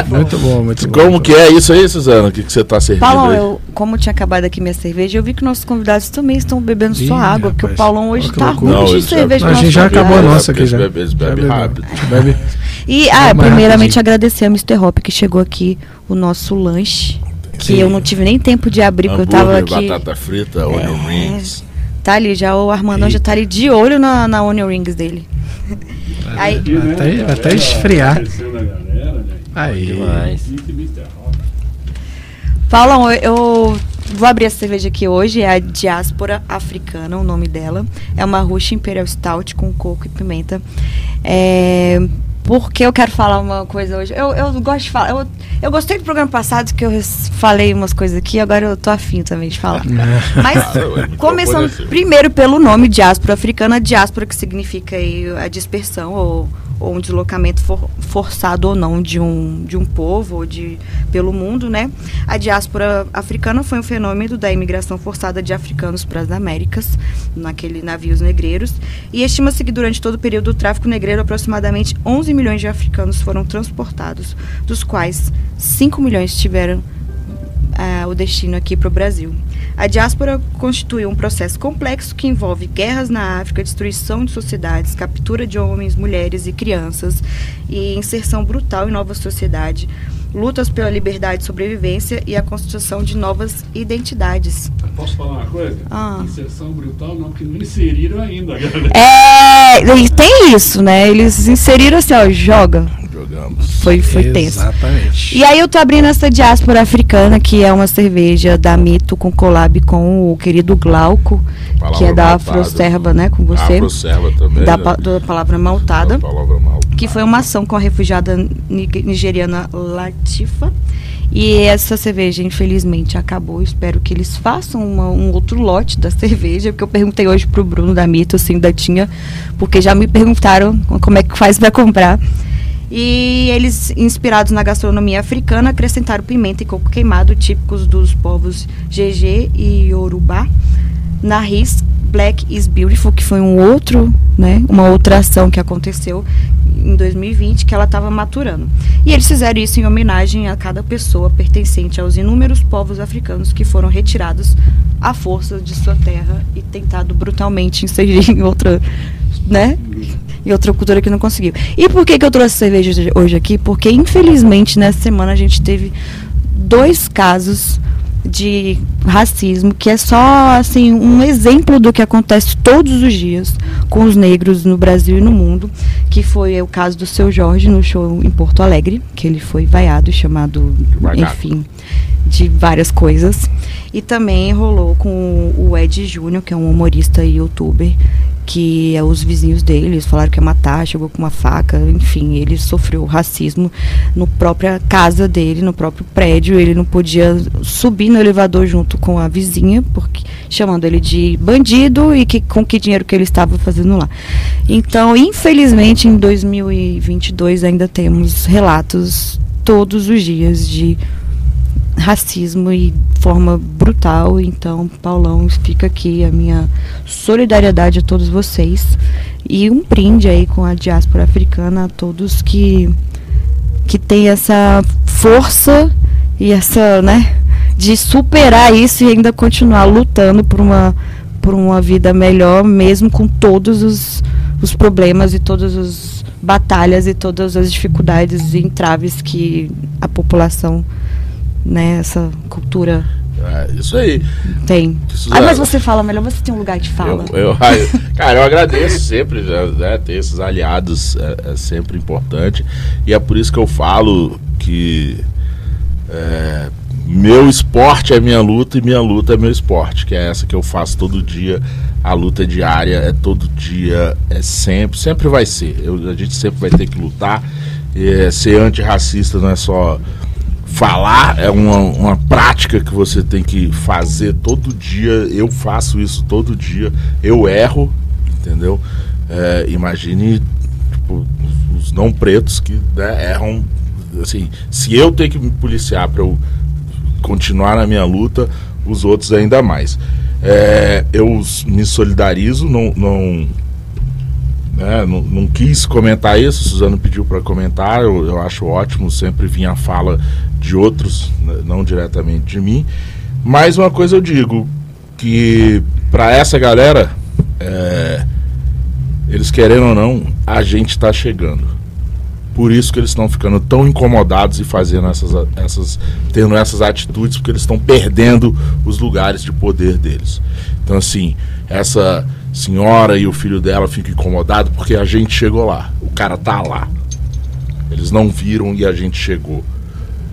Muito bom, muito bom. Como que é isso aí, Suzana? O que, que você tá servindo Paulão, aí? eu, como tinha acabado aqui minha cerveja, eu vi que nossos convidados também estão bebendo Ih, só água, porque o. Paulão hoje tá. Não, ruim de já- cerveja. A no gente já convidado. acabou a É, nossa aqui já. eles bebem- eles bebem Já rápido. A bebe. (laughs) E, ah, primeiramente agradecer ao Mr. Hop que chegou aqui, o nosso lanche. Que Sim. eu não tive nem tempo de abrir, porque eu tava Hambúrguer, aqui. batata frita, onion rings. Tá ali, já o Armandão já tá ali de olho na, na Onion Rings dele. Aí, né, Até- até esfriar. a? Aí. Demais. Paulão, eu, eu vou abrir essa cerveja aqui hoje, é a Diáspora Africana, o nome dela. É uma Russian Imperial Stout com coco e pimenta. É, porque eu quero falar uma coisa hoje. Eu, eu gosto de falar. Eu, eu gostei do programa passado que eu falei umas coisas aqui, agora eu tô afim também de falar. Mas microfone começando é seu. primeiro pelo nome diáspora africana, diáspora que significa aí a dispersão ou, ou um deslocamento for- forçado ou não de um, de um povo ou de pelo mundo, né? A diáspora africana foi um fenômeno da imigração forçada de africanos para as Américas, naquele navios negreiros, e estima-se que durante todo o período do tráfico negreiro aproximadamente 11 milhões de africanos foram transportados, dos quais 5 milhões tiveram o destino aqui para o Brasil. A diáspora constitui um processo complexo que envolve guerras na África, destruição de sociedades, captura de homens, mulheres e crianças e inserção brutal em nova sociedade, lutas pela liberdade e sobrevivência e a construção de novas identidades. Posso falar uma coisa? Ah. Inserção brutal não, porque não inseriram ainda, (laughs) galera. É, tem isso, né? Eles inseriram assim, ó, joga. Jogamos. Foi, foi tenso. Exatamente. E aí eu tô abrindo essa diáspora africana, que é uma cerveja da Mito com collab com o querido Glauco, Palavra que é da maltada. Afroserva, né, com você. Afroserva também. da, né? da palavra maltada. Da palavra mal. Que foi uma ação com a refugiada ni- nigeriana Latifa. E essa cerveja, infelizmente, acabou. Espero que eles façam uma- um outro lote da (laughs) cerveja, porque eu perguntei hoje pro Bruno da Mito se ainda tinha, porque já me perguntaram como é que faz para comprar. E eles, inspirados na gastronomia africana, acrescentaram pimenta e coco queimado, típicos dos povos GG e Yorubá. Na RIS Black is Beautiful, que foi um outro, né, uma outra ação que aconteceu em 2020, que ela estava maturando. E eles fizeram isso em homenagem a cada pessoa pertencente aos inúmeros povos africanos que foram retirados à força de sua terra e tentado brutalmente inserir em outra, né, em outra cultura que não conseguiu. E por que, que eu trouxe cerveja hoje aqui? Porque, infelizmente, nessa semana a gente teve dois casos de racismo, que é só assim um exemplo do que acontece todos os dias com os negros no Brasil e no mundo, que foi o caso do seu Jorge no show em Porto Alegre, que ele foi vaiado, chamado, enfim, de várias coisas. E também rolou com o Ed Júnior, que é um humorista e youtuber, que é os vizinhos dele, eles falaram que ia matar, chegou com uma faca, enfim, ele sofreu racismo no própria casa dele, no próprio prédio, ele não podia subir no elevador junto com a vizinha, porque chamando ele de bandido e que com que dinheiro que ele estava fazendo lá. Então, infelizmente, em 2022 ainda temos relatos todos os dias de racismo e forma brutal. Então, Paulão, fica aqui a minha solidariedade a todos vocês e um brinde aí com a diáspora africana a todos que que tem essa força e essa, né, de superar isso e ainda continuar lutando por uma por uma vida melhor, mesmo com todos os, os problemas e todas as batalhas e todas as dificuldades e entraves que a população, né, essa cultura É, isso aí. tem. Ah, é- mas você fala melhor, você tem um lugar de fala. Eu, eu- (laughs) cara, eu agradeço sempre, né, né, ter esses aliados é, é sempre importante. E é por isso que eu falo que é, meu esporte é minha luta e minha luta é meu esporte, que é essa que eu faço todo dia. A luta é diária, é todo dia, é sempre, sempre vai ser. Eu- a gente sempre vai ter que lutar. É, ser antirracista não é só falar, é uma, uma prática que você tem que fazer todo dia. Eu faço isso todo dia. Eu erro, entendeu? É, imagine tipo, os não pretos que né, erram. Assim, se eu tenho que me policiar para eu continuar na minha luta, os outros ainda mais. É, eu me solidarizo, não, não, né, não, não quis comentar isso, Suzano pediu para comentar, eu, eu acho ótimo, sempre vinha a fala de outros, né, não diretamente de mim. Mas uma coisa eu digo, que para essa galera, é, eles querendo ou não, a gente está chegando. Por isso que eles estão ficando tão incomodados e fazendo essas, essas tendo essas atitudes, porque eles estão perdendo os lugares de poder deles. Então assim, essa senhora e o filho dela ficam incomodados porque a gente chegou lá. O cara tá lá. Eles não viram e a gente chegou.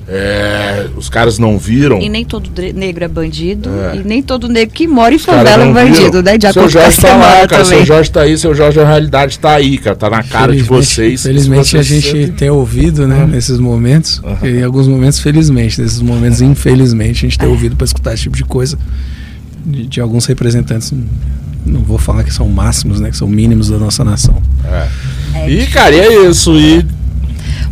É, os caras não viram. E nem todo negro é bandido. É. E nem todo negro que mora em favela é bandido, viram. né? De seu Jorge tá lá, cara. também. Seu Jorge tá aí, seu Jorge a realidade tá aí, cara. Tá na cara de vocês. Felizmente Se a vocês gente sentem- tem ouvido, né, nesses momentos. Aham. Em alguns momentos, felizmente. Nesses momentos, infelizmente, a gente tem ouvido para escutar esse tipo de coisa de, de alguns representantes. Não vou falar que são máximos, né? Que são mínimos da nossa nação. É. E, cara, e é isso. E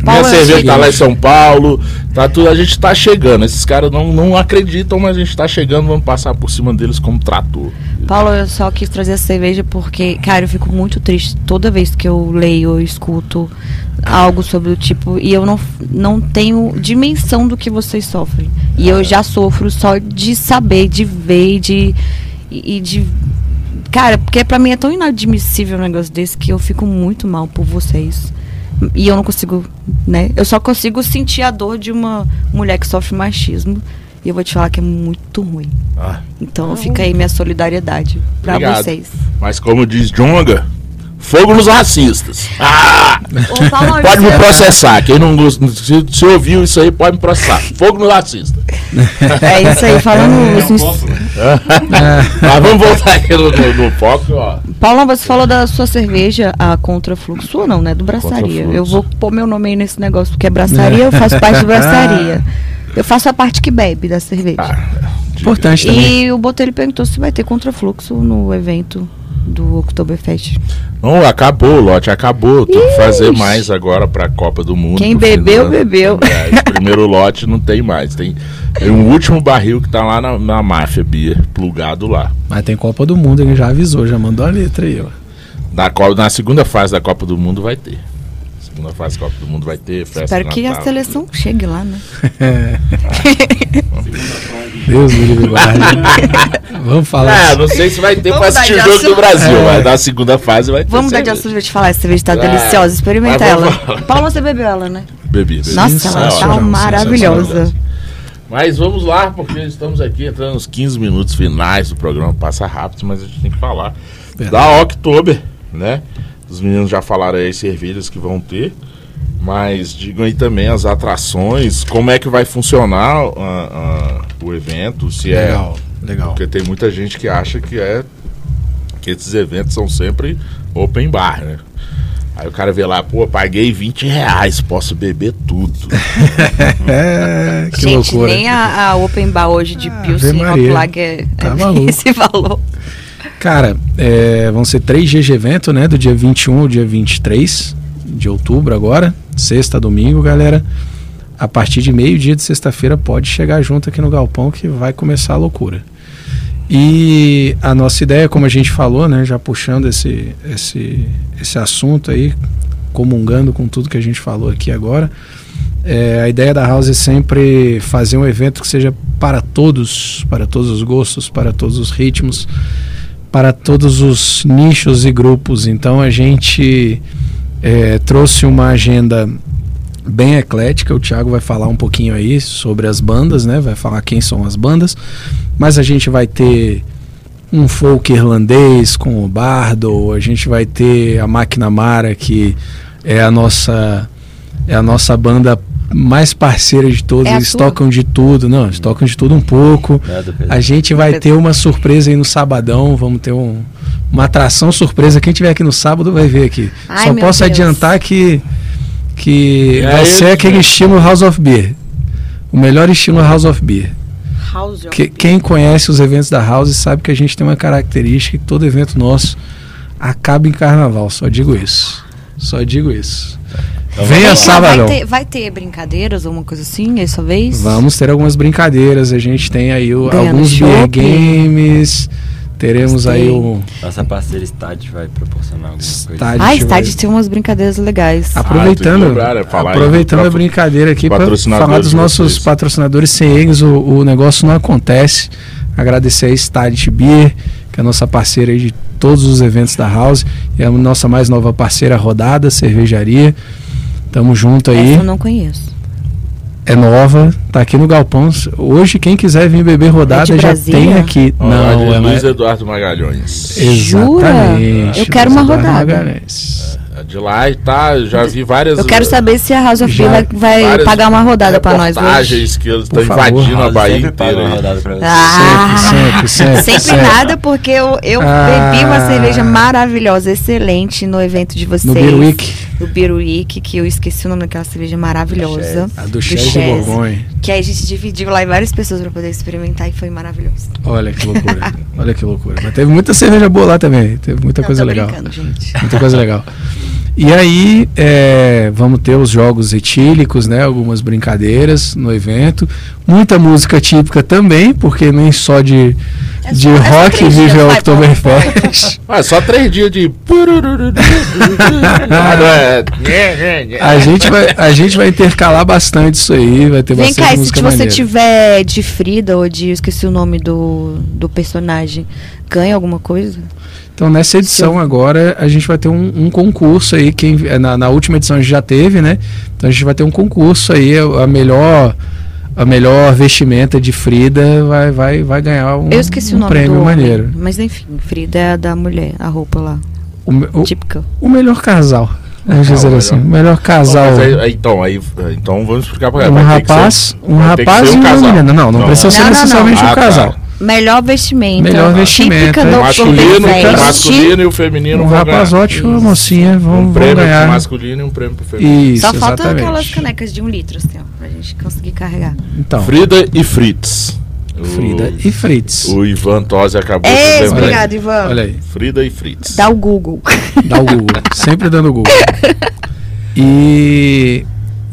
Paulo, minha é cerveja tá lá em. São Paulo. Tá tudo, a gente tá chegando. Esses caras não, não acreditam, mas a gente tá chegando. Vamos passar por cima deles como trator. Paulo, eu só quis trazer essa cerveja porque, cara, eu fico muito triste toda vez que eu leio ou escuto algo sobre o tipo e eu não, não tenho dimensão do que vocês sofrem. E eu já sofro só de saber, de ver, de e e de cara, porque pra mim é tão inadmissível um negócio desse que eu fico muito mal por vocês. E eu não consigo, né? Eu só consigo sentir a dor de uma mulher que sofre machismo. E eu vou te falar que é muito ruim. Ah, Então fica aí minha solidariedade pra Obrigado. vocês. mas como diz Jonga, fogo nos racistas. Ah! Pode me processar. Quem não gosta, se, se ouviu isso aí, pode me processar. Fogo no racista. É isso aí, falando (laughs) isso. (laughs) Mas vamos voltar aqui no, no, no foco, ó. Paulo, você falou da sua cerveja, a Contrafluxo. Sua não, né? Do Braçaria. Eu vou pôr meu nome aí nesse negócio, porque é Braçaria, eu faço parte do (laughs) Braçaria. Eu faço a parte que bebe da cerveja. Ah, Importante também. e o Botelho perguntou se vai ter Contrafluxo no evento do Oktoberfest. Não, acabou o lote, acabou. Tem que fazer mais agora pra Copa do Mundo. Quem bebeu, final. bebeu. É, esse (laughs) primeiro lote não tem mais. Tem, tem um último barril que tá lá na, na máfia Beer, plugado lá. Mas tem Copa do Mundo, ele já avisou, já mandou a letra aí, ó. Na, na segunda fase da Copa do Mundo vai ter. Segunda fase da Copa do Mundo vai ter festa. Espero que a Natal. seleção chegue lá, né? (laughs) Deus me livre. Vamos falar. É, assim. não sei se vai ter pra Vamos assistir o de jogo do assunto. Brasil, É. mas na segunda fase vai ter. Vamos dar de assunto, vou te falar, essa cerveja tá É. deliciosa. Experimenta ela. falar. Paulo, você bebeu ela, né? Bebi, bebi. Nossa, Sim, ela tá maravilhosa. Mas vamos lá, porque estamos aqui entrando nos 15 minutos finais do programa. Passa rápido, mas a gente tem que falar Verdade. da October, né? Os meninos já falaram aí as cervejas que vão ter. Mas digam aí também as atrações, como é que vai funcionar ah, ah, o evento, se é. Legal, legal. Porque tem muita gente que acha que é. que esses eventos são sempre open bar, né? Aí o cara vê lá, pô, paguei 20 reais, posso beber tudo. É, (laughs) que Gente, loucura. nem a, a Open Bar hoje de Ah, Pilsen Maria. Lager é, Tá (laughs) é maluco. esse valor. Cara, é, vão ser três dias de evento, né? Do dia 21 ao dia 23 de outubro agora. Sexta, domingo, galera. A partir de meio-dia de sexta-feira pode chegar junto aqui no Galpão que vai começar a loucura. E a nossa ideia, como a gente falou, né? Já puxando esse, esse, esse assunto aí, comungando com tudo que a gente falou aqui agora. É, a ideia da House é sempre fazer um evento que seja para todos, para todos os gostos, para todos os ritmos, para todos os nichos e grupos. Então a gente é, trouxe uma agenda bem eclética. O Thiago vai falar um pouquinho aí sobre as bandas, né? Vai falar quem são as bandas. Mas a gente vai ter um folk irlandês com o Bardo, a gente vai ter a Máquina Mara, que é a nossa é a nossa banda mais parceira de todos, É eles tocam de tudo, não, eles tocam de tudo um pouco. Pedro? A gente vai ter uma surpresa aí no sabadão, vamos ter um- uma atração surpresa. Quem tiver aqui no sábado vai ver aqui. Ai, Só posso Deus. adiantar que que É vai ser aquele estilo House of Beer. O melhor estilo House of Beer. House of Que- Beer. quem conhece os eventos da House sabe que a gente tem uma característica que todo evento nosso acaba em carnaval. Só digo isso. Só digo isso. Então Venha sabadão. Vai ter, vai ter brincadeiras ou uma coisa assim dessa vez? Vamos ter algumas brincadeiras. A gente tem aí o- alguns games. Teremos aí Gostei. o Nossa parceira Stad vai proporcionar alguma coisa. Estádio. Ah, estádio tem umas brincadeiras legais. Aproveitando, Ah, tem que lembrar? Falar aí aproveitando do a brincadeira aqui para falar dos nossos vocês. patrocinadores. Sem eles o, o negócio não acontece. Agradecer a Stade Beer, que é a nossa parceira aí de todos os eventos da House. E a nossa mais nova parceira, Rodada Cervejaria. Tamo junto aí. Essa eu não conheço. É nova, tá aqui no Galpão. Hoje, quem quiser vir beber rodada É já tem aqui. Ó, não, é Luiz mais- Eduardo Magalhães. Jura? Exatamente. Eu quero uma Luiz Eduardo rodada. Magalhães. É De lá e tá, já vi várias. Eu quero saber se a House of Beer vai, pagar uma rodada pra nós hoje. que eles estão invadindo a Bahia inteira. uma aí. rodada pra você. Ah, Sempre, sempre, sempre. Sempre nada, porque eu, eu Ah. bebi uma cerveja maravilhosa, excelente no evento de vocês. No Beer Week. No Beer Week, que eu esqueci o nome daquela cerveja maravilhosa. A do Chess de. Borgonha. Que aí a gente dividiu lá em várias pessoas pra poder experimentar e foi maravilhoso. Olha que loucura. (laughs) Olha que loucura. Mas teve muita cerveja boa lá também. Teve muita Não, coisa tô legal. brincando, gente. Muita coisa legal. E aí, é, vamos ter os jogos etílicos, né? Algumas brincadeiras no evento. Muita música típica também, porque nem só de, É de só- é só rock três vive dias, o Oktoberfest. Ah, só três dias de. É. (laughs) A gente, vai, a gente vai intercalar bastante isso aí, vai ter Vem bastante cá, e se música você maneira. tiver de Frida ou de. Eu esqueci o nome do, do personagem, ganha alguma coisa? Então, nessa edição agora, a gente vai ter um, um concurso aí. Quem, na, na última edição a gente já teve, né? Então a gente vai ter um concurso aí. A melhor, a melhor vestimenta de Frida vai, vai, vai ganhar um, Eu esqueci um o nome prêmio do homem, maneiro. Mas enfim, Frida é a da mulher, a roupa lá, O, o, típica. o melhor casal. Vamos o dizer melhor. assim. O melhor casal. Mas aí- então, aí, então vamos explicar pra um rapaz, ser- um rapaz ser e um uma casal. menina. Não, não, Não. precisa ser Não, não, não. necessariamente Ah, um tá. Melhor vestimenta. Melhor vestimenta. Típica do O masculino, o masculino e o feminino Um vão rapaz ganhar. ótimo, uma mocinha, vão, Um vão prêmio pro ganhar. masculino e um prêmio pro feminino. Isso, Só falta exatamente. aquelas canecas de um litro, assim, ó, pra gente conseguir carregar. Então, Frida e Fritz. O- Frida e Fritz. O Ivan Tosi acabou É, de lembrar. obrigado, Ivan. Olha aí. Frida e Fritz. Dá o Google. Dá o Google. Sempre dando Google. (laughs) E,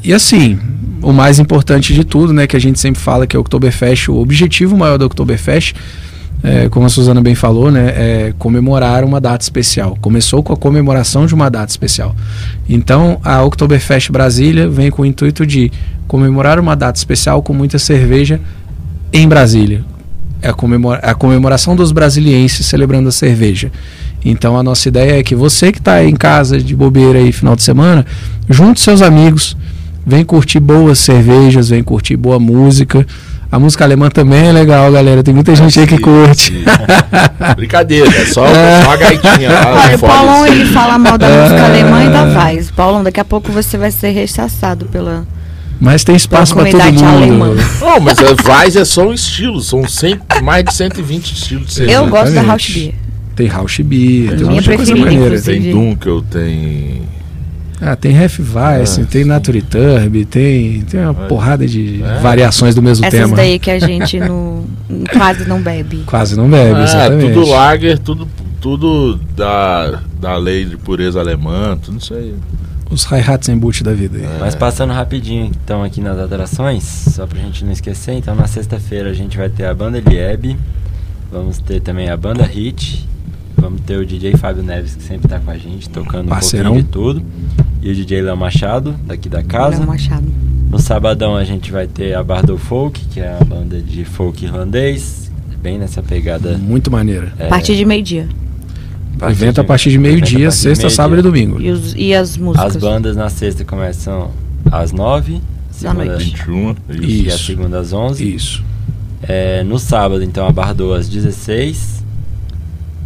e assim, o mais importante de tudo, né, que a gente sempre fala que é o Oktoberfest, o objetivo maior do Oktoberfest, é, como a Suzana bem falou, né, é comemorar uma data especial. Começou com a comemoração de uma data especial. Então, a Oktoberfest Brasília vem com o intuito de comemorar uma data especial com muita cerveja em Brasília. É a, comemora- a comemoração dos brasilienses celebrando a cerveja. Então a nossa ideia é que você que está em casa de bobeira aí final de semana, junte seus amigos, vem curtir boas cervejas, vem curtir boa música. A música alemã também é legal, galera. Tem muita gente aí que curte. (laughs) Brincadeira, é só, só a gaitinha lá. Olha, o Paulão, assim. ele fala mal da É. música alemã e ainda vai. Paulão, daqui a pouco você vai ser rechaçado pela... Mas tem espaço para todo comunidade mundo. alemã. Não, mas a Vais é só um estilo. São 100, mais de 120 estilos de cerveja. Eu gosto da. House Beer. Tem Rausch Beer, tem Minha muita coisa maneira. Tem Dunkel, tem. Ah, tem Hefeweizen, Ah, tem sim. Naturturb, tem, tem uma É. porrada de É. variações do mesmo Essas tema. daí que a gente não, quase não bebe. Quase não bebe, Ah, exatamente. tudo lager, tudo, tudo da, da lei de pureza alemã, tudo isso aí. Os Heiratsenbut da vida. aí. Mas passando rapidinho, então, aqui nas atrações, só pra gente não esquecer, então na sexta-feira a gente vai ter a banda Lieb, vamos ter também a banda Hit, vamos ter o DJ Fábio Neves, que sempre tá com a gente, tocando Parceirão. um pouquinho de tudo, e o DJ Léo Machado, daqui da casa. Léo Machado. No sabadão a gente vai ter a Bardo Folk, que é a banda de folk irlandês, bem nessa pegada. Muito maneira. é, A partir de meio-dia. O evento a partir de a meio-dia, sexta, meio-dia. sábado e domingo. E, os, e as músicas? As bandas na sexta começam às nove, segunda noite. 21. Isso. e a segunda às onze. Isso. É, no sábado, então, a Bardou às 16.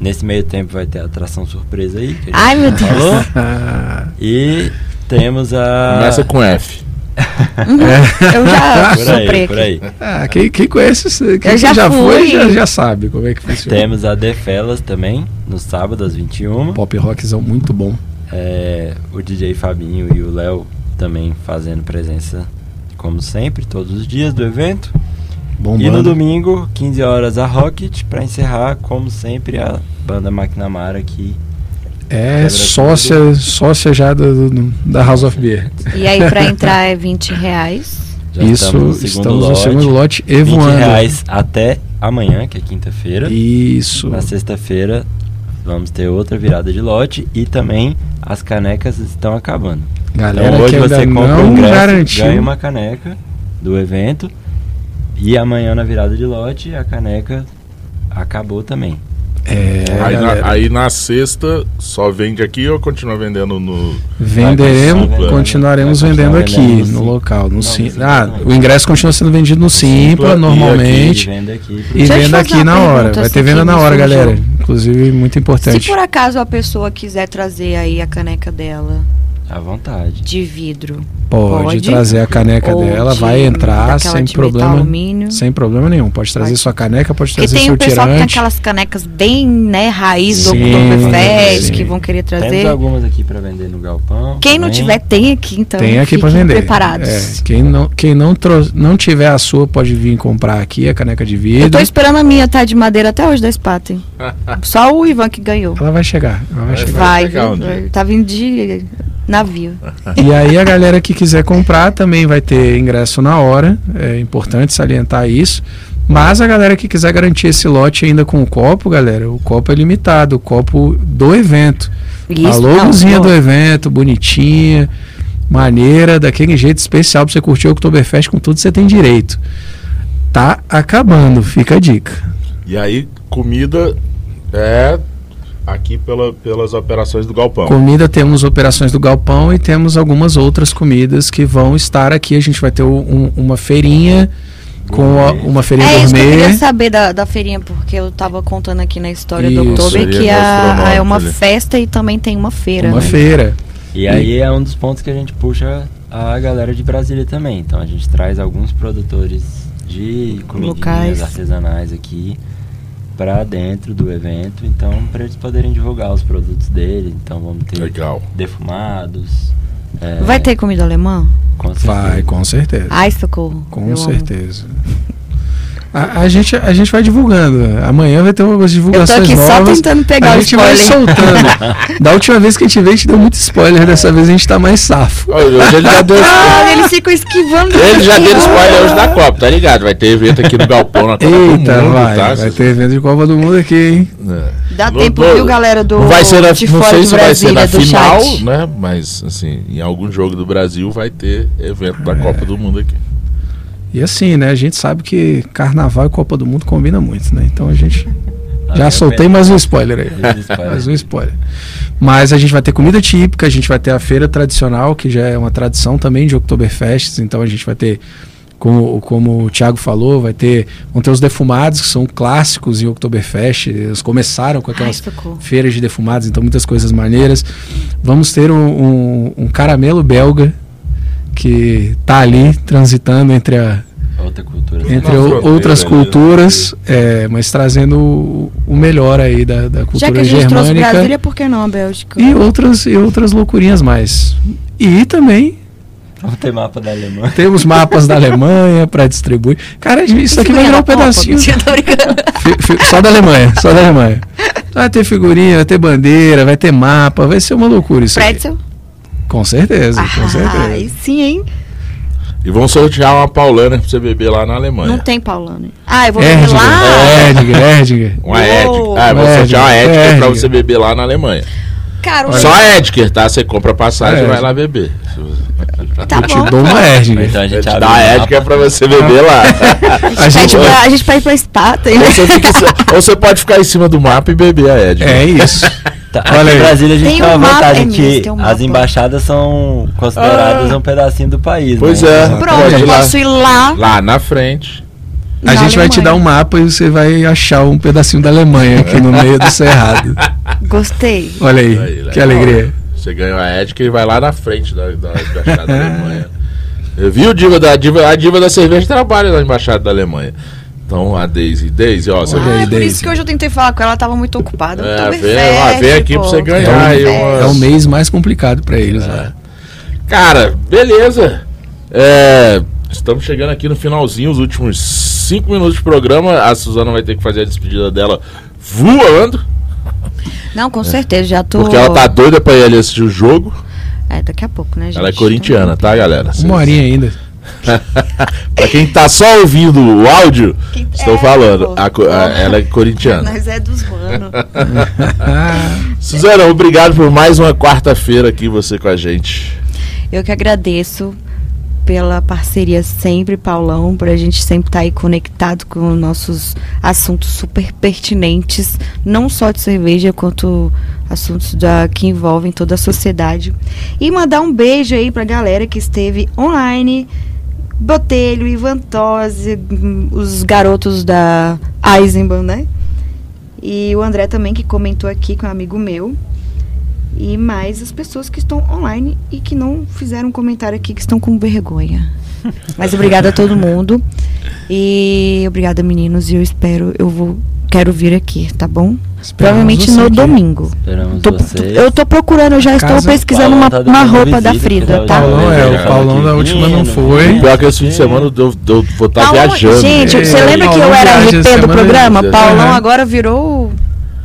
Nesse meio tempo vai ter a atração surpresa aí. que Ai, meu Deus. falou. E temos a. Começa com F. Eu já Por aí, por aí. ah, quem, quem conhece, quem já já, foi, já, já sabe como é que funciona. Temos a The Fellas também, no sábado às 21. Pop rockzão muito bom. É, o DJ Fabinho e o Léo também fazendo presença, como sempre, todos os dias do evento. E no Bombando. domingo, 15 horas, a Rocket, pra encerrar, como sempre, a banda McNamara aqui. É sócia, sócia já do, do- da House of Beer. E aí, pra entrar é 20 reais. Já Isso, estamos no segundo estamos no lote. segundo lote e 20 voando. reais até amanhã, que é quinta-feira. Isso. Na sexta-feira vamos ter outra virada de lote e também as canecas estão acabando. Galera então hoje que ainda você compra não ingresso, garantiu. ganha uma caneca do evento e amanhã na virada de lote a caneca acabou também. É, Aí na, aí na sexta só vende aqui ou continua vendendo no. Venderemos, continuaremos vendendo. vendendo aqui vendendo no no local. No Não, Sim- ah, o ingresso continua sendo vendido no Simpla, Simpla normalmente. E venda aqui. E venda aqui na hora. Vai ter assim, venda na hora, galera. Inclusive, muito Se importante. por acaso a pessoa quiser trazer aí a caneca dela à vontade. de vidro, Pode, pode. trazer a caneca dela, de- vai entrar sem problema. alumínio. Sem problema nenhum. Pode trazer Pode. sua caneca, pode Porque trazer tem seu o pessoal que tem tirante. aquelas canecas bem, né, raiz do Sim, Oktoberfest, sim. que vão querer Temos trazer. algumas aqui para vender no galpão. Quem não também. tiver, tem aqui, então. Tem aqui pra fiquem vender. preparados. É, quem não, quem não, trou- não tiver a sua, pode vir comprar aqui a caneca de Eu tô vidro. esperando a minha, tá de madeira até hoje da Spaten. (laughs) Só o Ivan que ganhou. Ela vai chegar. Ela vai Vai chegar. Vai, chegar viu? dia. tá vindo de navio. E aí a galera que quiser comprar também vai ter ingresso na hora. É importante salientar isso. Mas a galera que quiser garantir esse lote ainda com o copo, galera, o copo é limitado, o copo do evento. a Isso, logozinha não, do evento, bonitinha, maneira, daquele jeito especial pra você curtir o Oktoberfest com tudo que você tem direito. Tá acabando, fica a dica. E aí, comida é aqui pela, pelas operações do Galpão. Comida, temos operações do Galpão e temos algumas outras comidas que vão estar aqui. A gente vai ter um- uma feirinha com a- uma feirinha É isso que eu queria gourmet. saber da, da feirinha, porque eu tava contando aqui na história Isso, do Oktober feirinha que a, gastronômica é uma ali. festa e também tem uma feira. Uma né? feira. E aí é um dos pontos que a gente puxa a galera de Brasília também. Então a gente traz alguns produtores de comidinhas Locais. artesanais aqui para dentro do evento, então para eles poderem divulgar os produtos dele. Então vamos ter Legal. defumados. é, Vai ter comida alemã? com certeza. Vai, com certeza. Ai, socorro. Com Eu amo. A, a gente, a gente vai divulgando. Amanhã vai ter umas Eu tô divulgações aqui só novas. tentando pegar a o gente vai spoiler. soltando. (laughs) da última vez que a gente veio, a gente deu muito spoiler. Dessa vez a gente tá mais safo. Hoje ele já deu, (laughs) Ah, eles ficam esquivando. ele já deu spoiler hoje da Copa, tá ligado? Vai ter evento aqui no Galpão na Copa Eita, do Mundo, vai. tá? Vai ter evento de Copa do Mundo aqui, hein? É. Dá No- tempo, viu, galera do Não vai ser na, de não fora sei se vai ser Brasília, na final, chat. né? Mas assim, em algum jogo do Brasil vai ter evento da Copa do Mundo aqui. E assim, né? A gente sabe que Carnaval e Copa do Mundo combina muito, né? Então a gente. Já é soltei mais um spoiler aí. Mais um spoiler. (laughs) mais um spoiler. Mas a gente vai ter comida típica, a gente vai ter a feira tradicional, que já é uma tradição também de Oktoberfests. Então a gente vai ter, como, como o Thiago falou, vai ter. Vão ter os defumados, que são clássicos em Oktoberfest. Eles começaram com Ai, aquelas socorro. feiras de defumados, então muitas coisas maneiras. Vamos ter um, um, um caramelo belga que tá ali transitando entre a, Outra cultura. entre Na o- outras culturas, é, mas trazendo o, o melhor aí da, da cultura Já que a gente trouxe germânica Brasília, por que não a Bélgica? e outras e outras loucurinhas mais. E também Vamos ter mapa da Alemanha. temos mapas da Alemanha para distribuir. Cara, isso aqui vai virar um pedacinho fi- só da Alemanha, só da Alemanha. Vai ter figurinha, vai ter bandeira, vai ter mapa, vai ser uma loucura isso aqui. Com certeza, com Ah, certeza. aí sim, hein? E vão sortear uma paulana pra você beber lá na Alemanha. Não tem Paulana. Ah, eu vou É, ver Erdinger, lá. Erdinger, Erdinger. (laughs) Uma. Edgar. Ah, vão Edgar, sortear uma Edgar pra Edgar. você beber lá na Alemanha. Cara, Só a Edgar, tá? Você compra passagem É, e vai lá beber. Tá Eu te bom. dou uma Erdger. Então a gente Dá a mapa. Ed que é pra você beber lá. (laughs) A gente vai... a gente ir pra spa, tem, né? Ou você, fica ou você pode ficar em cima do mapa e beber a Ed. É isso. Tá, aqui Olha aí. em Brasília a gente Tem tem, um uma mapa, vantagem é que mesmo, tem um as mapa. embaixadas são consideradas Ah. um pedacinho do país. Pois né? é. Então, Pronto, eu posso ir lá. Lá na frente. A na gente vai te Alemanha. dar um mapa e você vai achar um pedacinho da Alemanha aqui no meio do cerrado. (laughs) Gostei. Olha aí, Aí, que legal. alegria. Você ganhou a Ed que ele vai lá na frente da, da embaixada da Alemanha. Eu vi o diva da diva, a diva da cerveja trabalha na embaixada da Alemanha. Então a Daisy, Daisy, ó, você Ah, aí, é por Daisy. isso que hoje eu tentei falar com ela, ela tava muito ocupada. É, vem, ó, vem aqui pra você pô, ganhar aí umas- É o mês mais complicado pra eles. né? Cara, beleza. É, estamos chegando aqui no finalzinho, os últimos cinco minutos de programa. A Suzana vai ter que fazer a despedida dela voando, Não, com certeza, já tô. porque ela tá doida pra ir ali assistir o jogo. É, daqui a pouco, né, gente? Ela é corintiana, tá, galera? Uma horinha ainda. (laughs) pra quem tá só ouvindo o áudio, Quem- estou é, falando, a a- ela é corintiana. Nós é dos manos. (laughs) Suzana, obrigado por mais uma quarta-feira aqui, você com a gente. Eu que agradeço pela parceria sempre, Paulão, por a gente sempre estar aí conectado com nossos assuntos super pertinentes, não só de cerveja, quanto assuntos da, que envolvem toda a sociedade. E mandar um beijo aí pra galera que esteve online. Botelho, Ivan hum, os garotos da Eisenbahn, né? E o André também, que comentou aqui com um amigo meu. E mais as pessoas que estão online e que não fizeram comentário aqui, que estão com vergonha. (laughs) Mas obrigada a todo mundo. E obrigada, meninos. E eu espero, eu vou. Quero vir aqui, tá bom? Provavelmente você no aqui. domingo. Esperamos Tô- vocês. eu tô procurando, eu já estou pesquisando uma, tá uma roupa da visita, Frida, que tá? Paulão é, o Tá Paulão da última não foi. Pior que esse fim de semana eu, eu, eu vou estar Paulão- viajando. gente, né? você É, lembra que eu era RP do programa? Paulão Aham. agora virou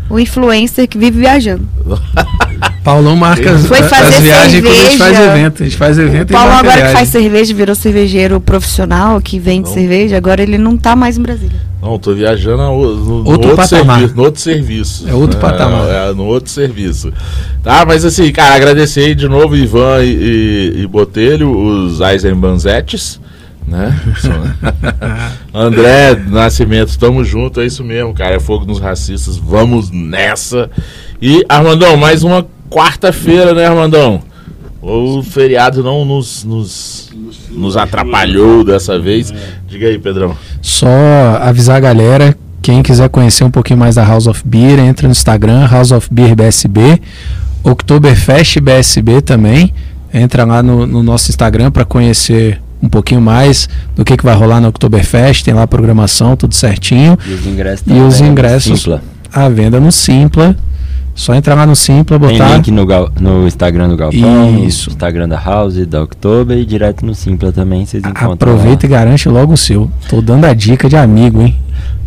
o, o influencer que vive viajando. (laughs) Paulão marca as, Foi as fazer viagens quando a gente faz cerveja. evento. A gente faz evento O Paulão e marca agora que faz cerveja, virou cervejeiro profissional, que vende Não. cerveja, agora ele não tá mais em Brasília. Não, tô viajando no, no- no Outro patamar. serviço, no outro serviço. É outro patamar. É, no outro serviço. Tá, mas assim, cara, agradecer aí de novo Ivan e, e, e Botelho, os Eisenbanzetes, (laughs) né? André Nascimento, tamo junto, é isso mesmo, cara. É fogo nos racistas, vamos nessa. E, Armandão, mais uma quarta-feira, né, Armandão? O feriado não nos, nos, nos atrapalhou dessa vez. Diga aí, Pedrão. Só avisar a galera, quem quiser conhecer um pouquinho mais da House of Beer, entra no Instagram, House of Beer BSB, Oktoberfest BSB também. Entra lá no, no nosso Instagram para conhecer um pouquinho mais do que, que vai rolar no Oktoberfest, tem lá a programação, tudo certinho. E os ingressos E os também, ingressos Simpla. à venda no Simpla. Só entrar lá no Simpla, Tem botar. link no, gal- no Instagram do Galpão, Isso. no Instagram da House, da Oktober e direto no Simpla também, vocês encontram Aproveita e lá. garante logo o seu. Tô dando a dica de amigo, hein?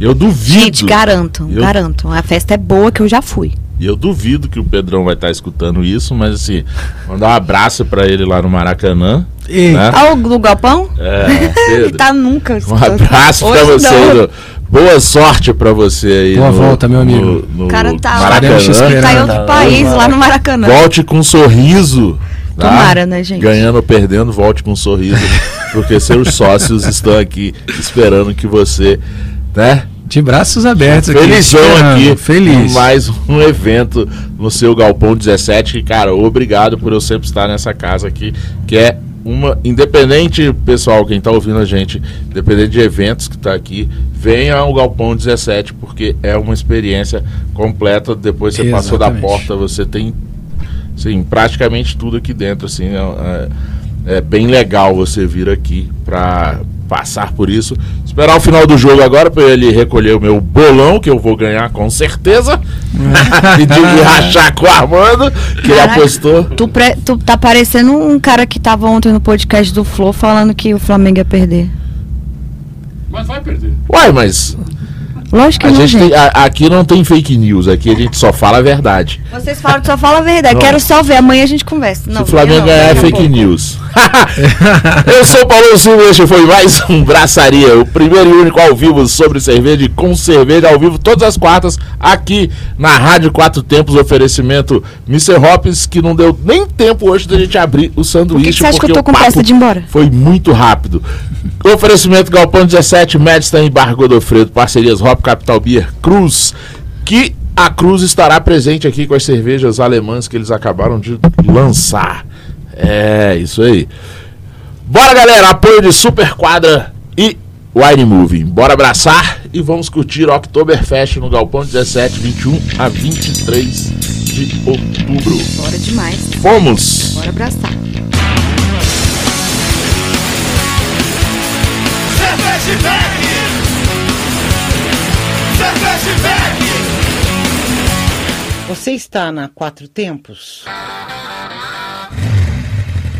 Eu duvido. Gente, garanto, Eu- garanto. A festa é boa que eu já fui. E eu duvido que o Pedrão vai estar escutando isso, mas assim, mandar um abraço pra ele lá no Maracanã. Ei, né? Ah, o do Galpão? É, (laughs) Ele Pedro, tá nunca. um abraço pra Hoje você. no- Boa sorte pra você aí. Boa no- volta, meu amigo. no- no O cara tá lá. Maracanã. Ele tá em outro país, lá no Maracanã. Volte com um sorriso. tá? Tomara, né, gente? Ganhando ou perdendo, volte com um sorriso. porque seus sócios estão aqui esperando que você, né? De braços abertos aqui. Felizão aqui. Feliz. Mais um evento no seu Galpão 17. Que, cara, obrigado por eu sempre estar nessa casa aqui. Que é uma. Independente, pessoal, quem tá ouvindo a gente, independente de eventos que tá aqui, venha ao Galpão 17, porque é uma experiência completa. Depois você passou da Exatamente. porta, você tem. Sim, praticamente tudo aqui dentro, assim, é, é- é bem legal você vir aqui pra passar por isso. Esperar o final do jogo agora para ele recolher o meu bolão, que eu vou ganhar com certeza. (laughs) e de me rachar com o Armando, que ele Caraca. apostou. Tu, pre- tu tá parecendo um cara que tava ontem no podcast do Flow falando que o Flamengo ia perder. Mas vai perder. Uai, mas Lógico que a não, gente gente. tem- a- aqui não tem fake news, aqui a gente só fala a verdade. Vocês falam que só fala a verdade. Não. Quero só ver. Amanhã a gente conversa. Se Não, o Flamengo ganhar é fake pouco. news. (laughs) Eu sou o Paulo Silva e este foi mais um Braçaria, o primeiro e único ao vivo sobre cerveja e com cerveja ao vivo todas as quartas aqui na Rádio Quatro Tempos, oferecimento Mr. Hops, que não deu nem tempo hoje da gente abrir o sanduíche. Por que, você acha que eu tô com pressa de ir embora? Foi muito rápido. Oferecimento Galpão 17, Medstein e Bar Godofredo, parcerias Hop Capital Beer Cruz, que a Cruz estará presente aqui com as cervejas alemãs que eles acabaram de lançar. É, isso aí. Bora, galera, apoio de Super Quadra e Wine Movie. Bora abraçar e vamos curtir o Oktoberfest no Galpão 17, 21 a 23 de outubro. Bora demais. Fomos! Bora abraçar. Você está na Quatro Tempos?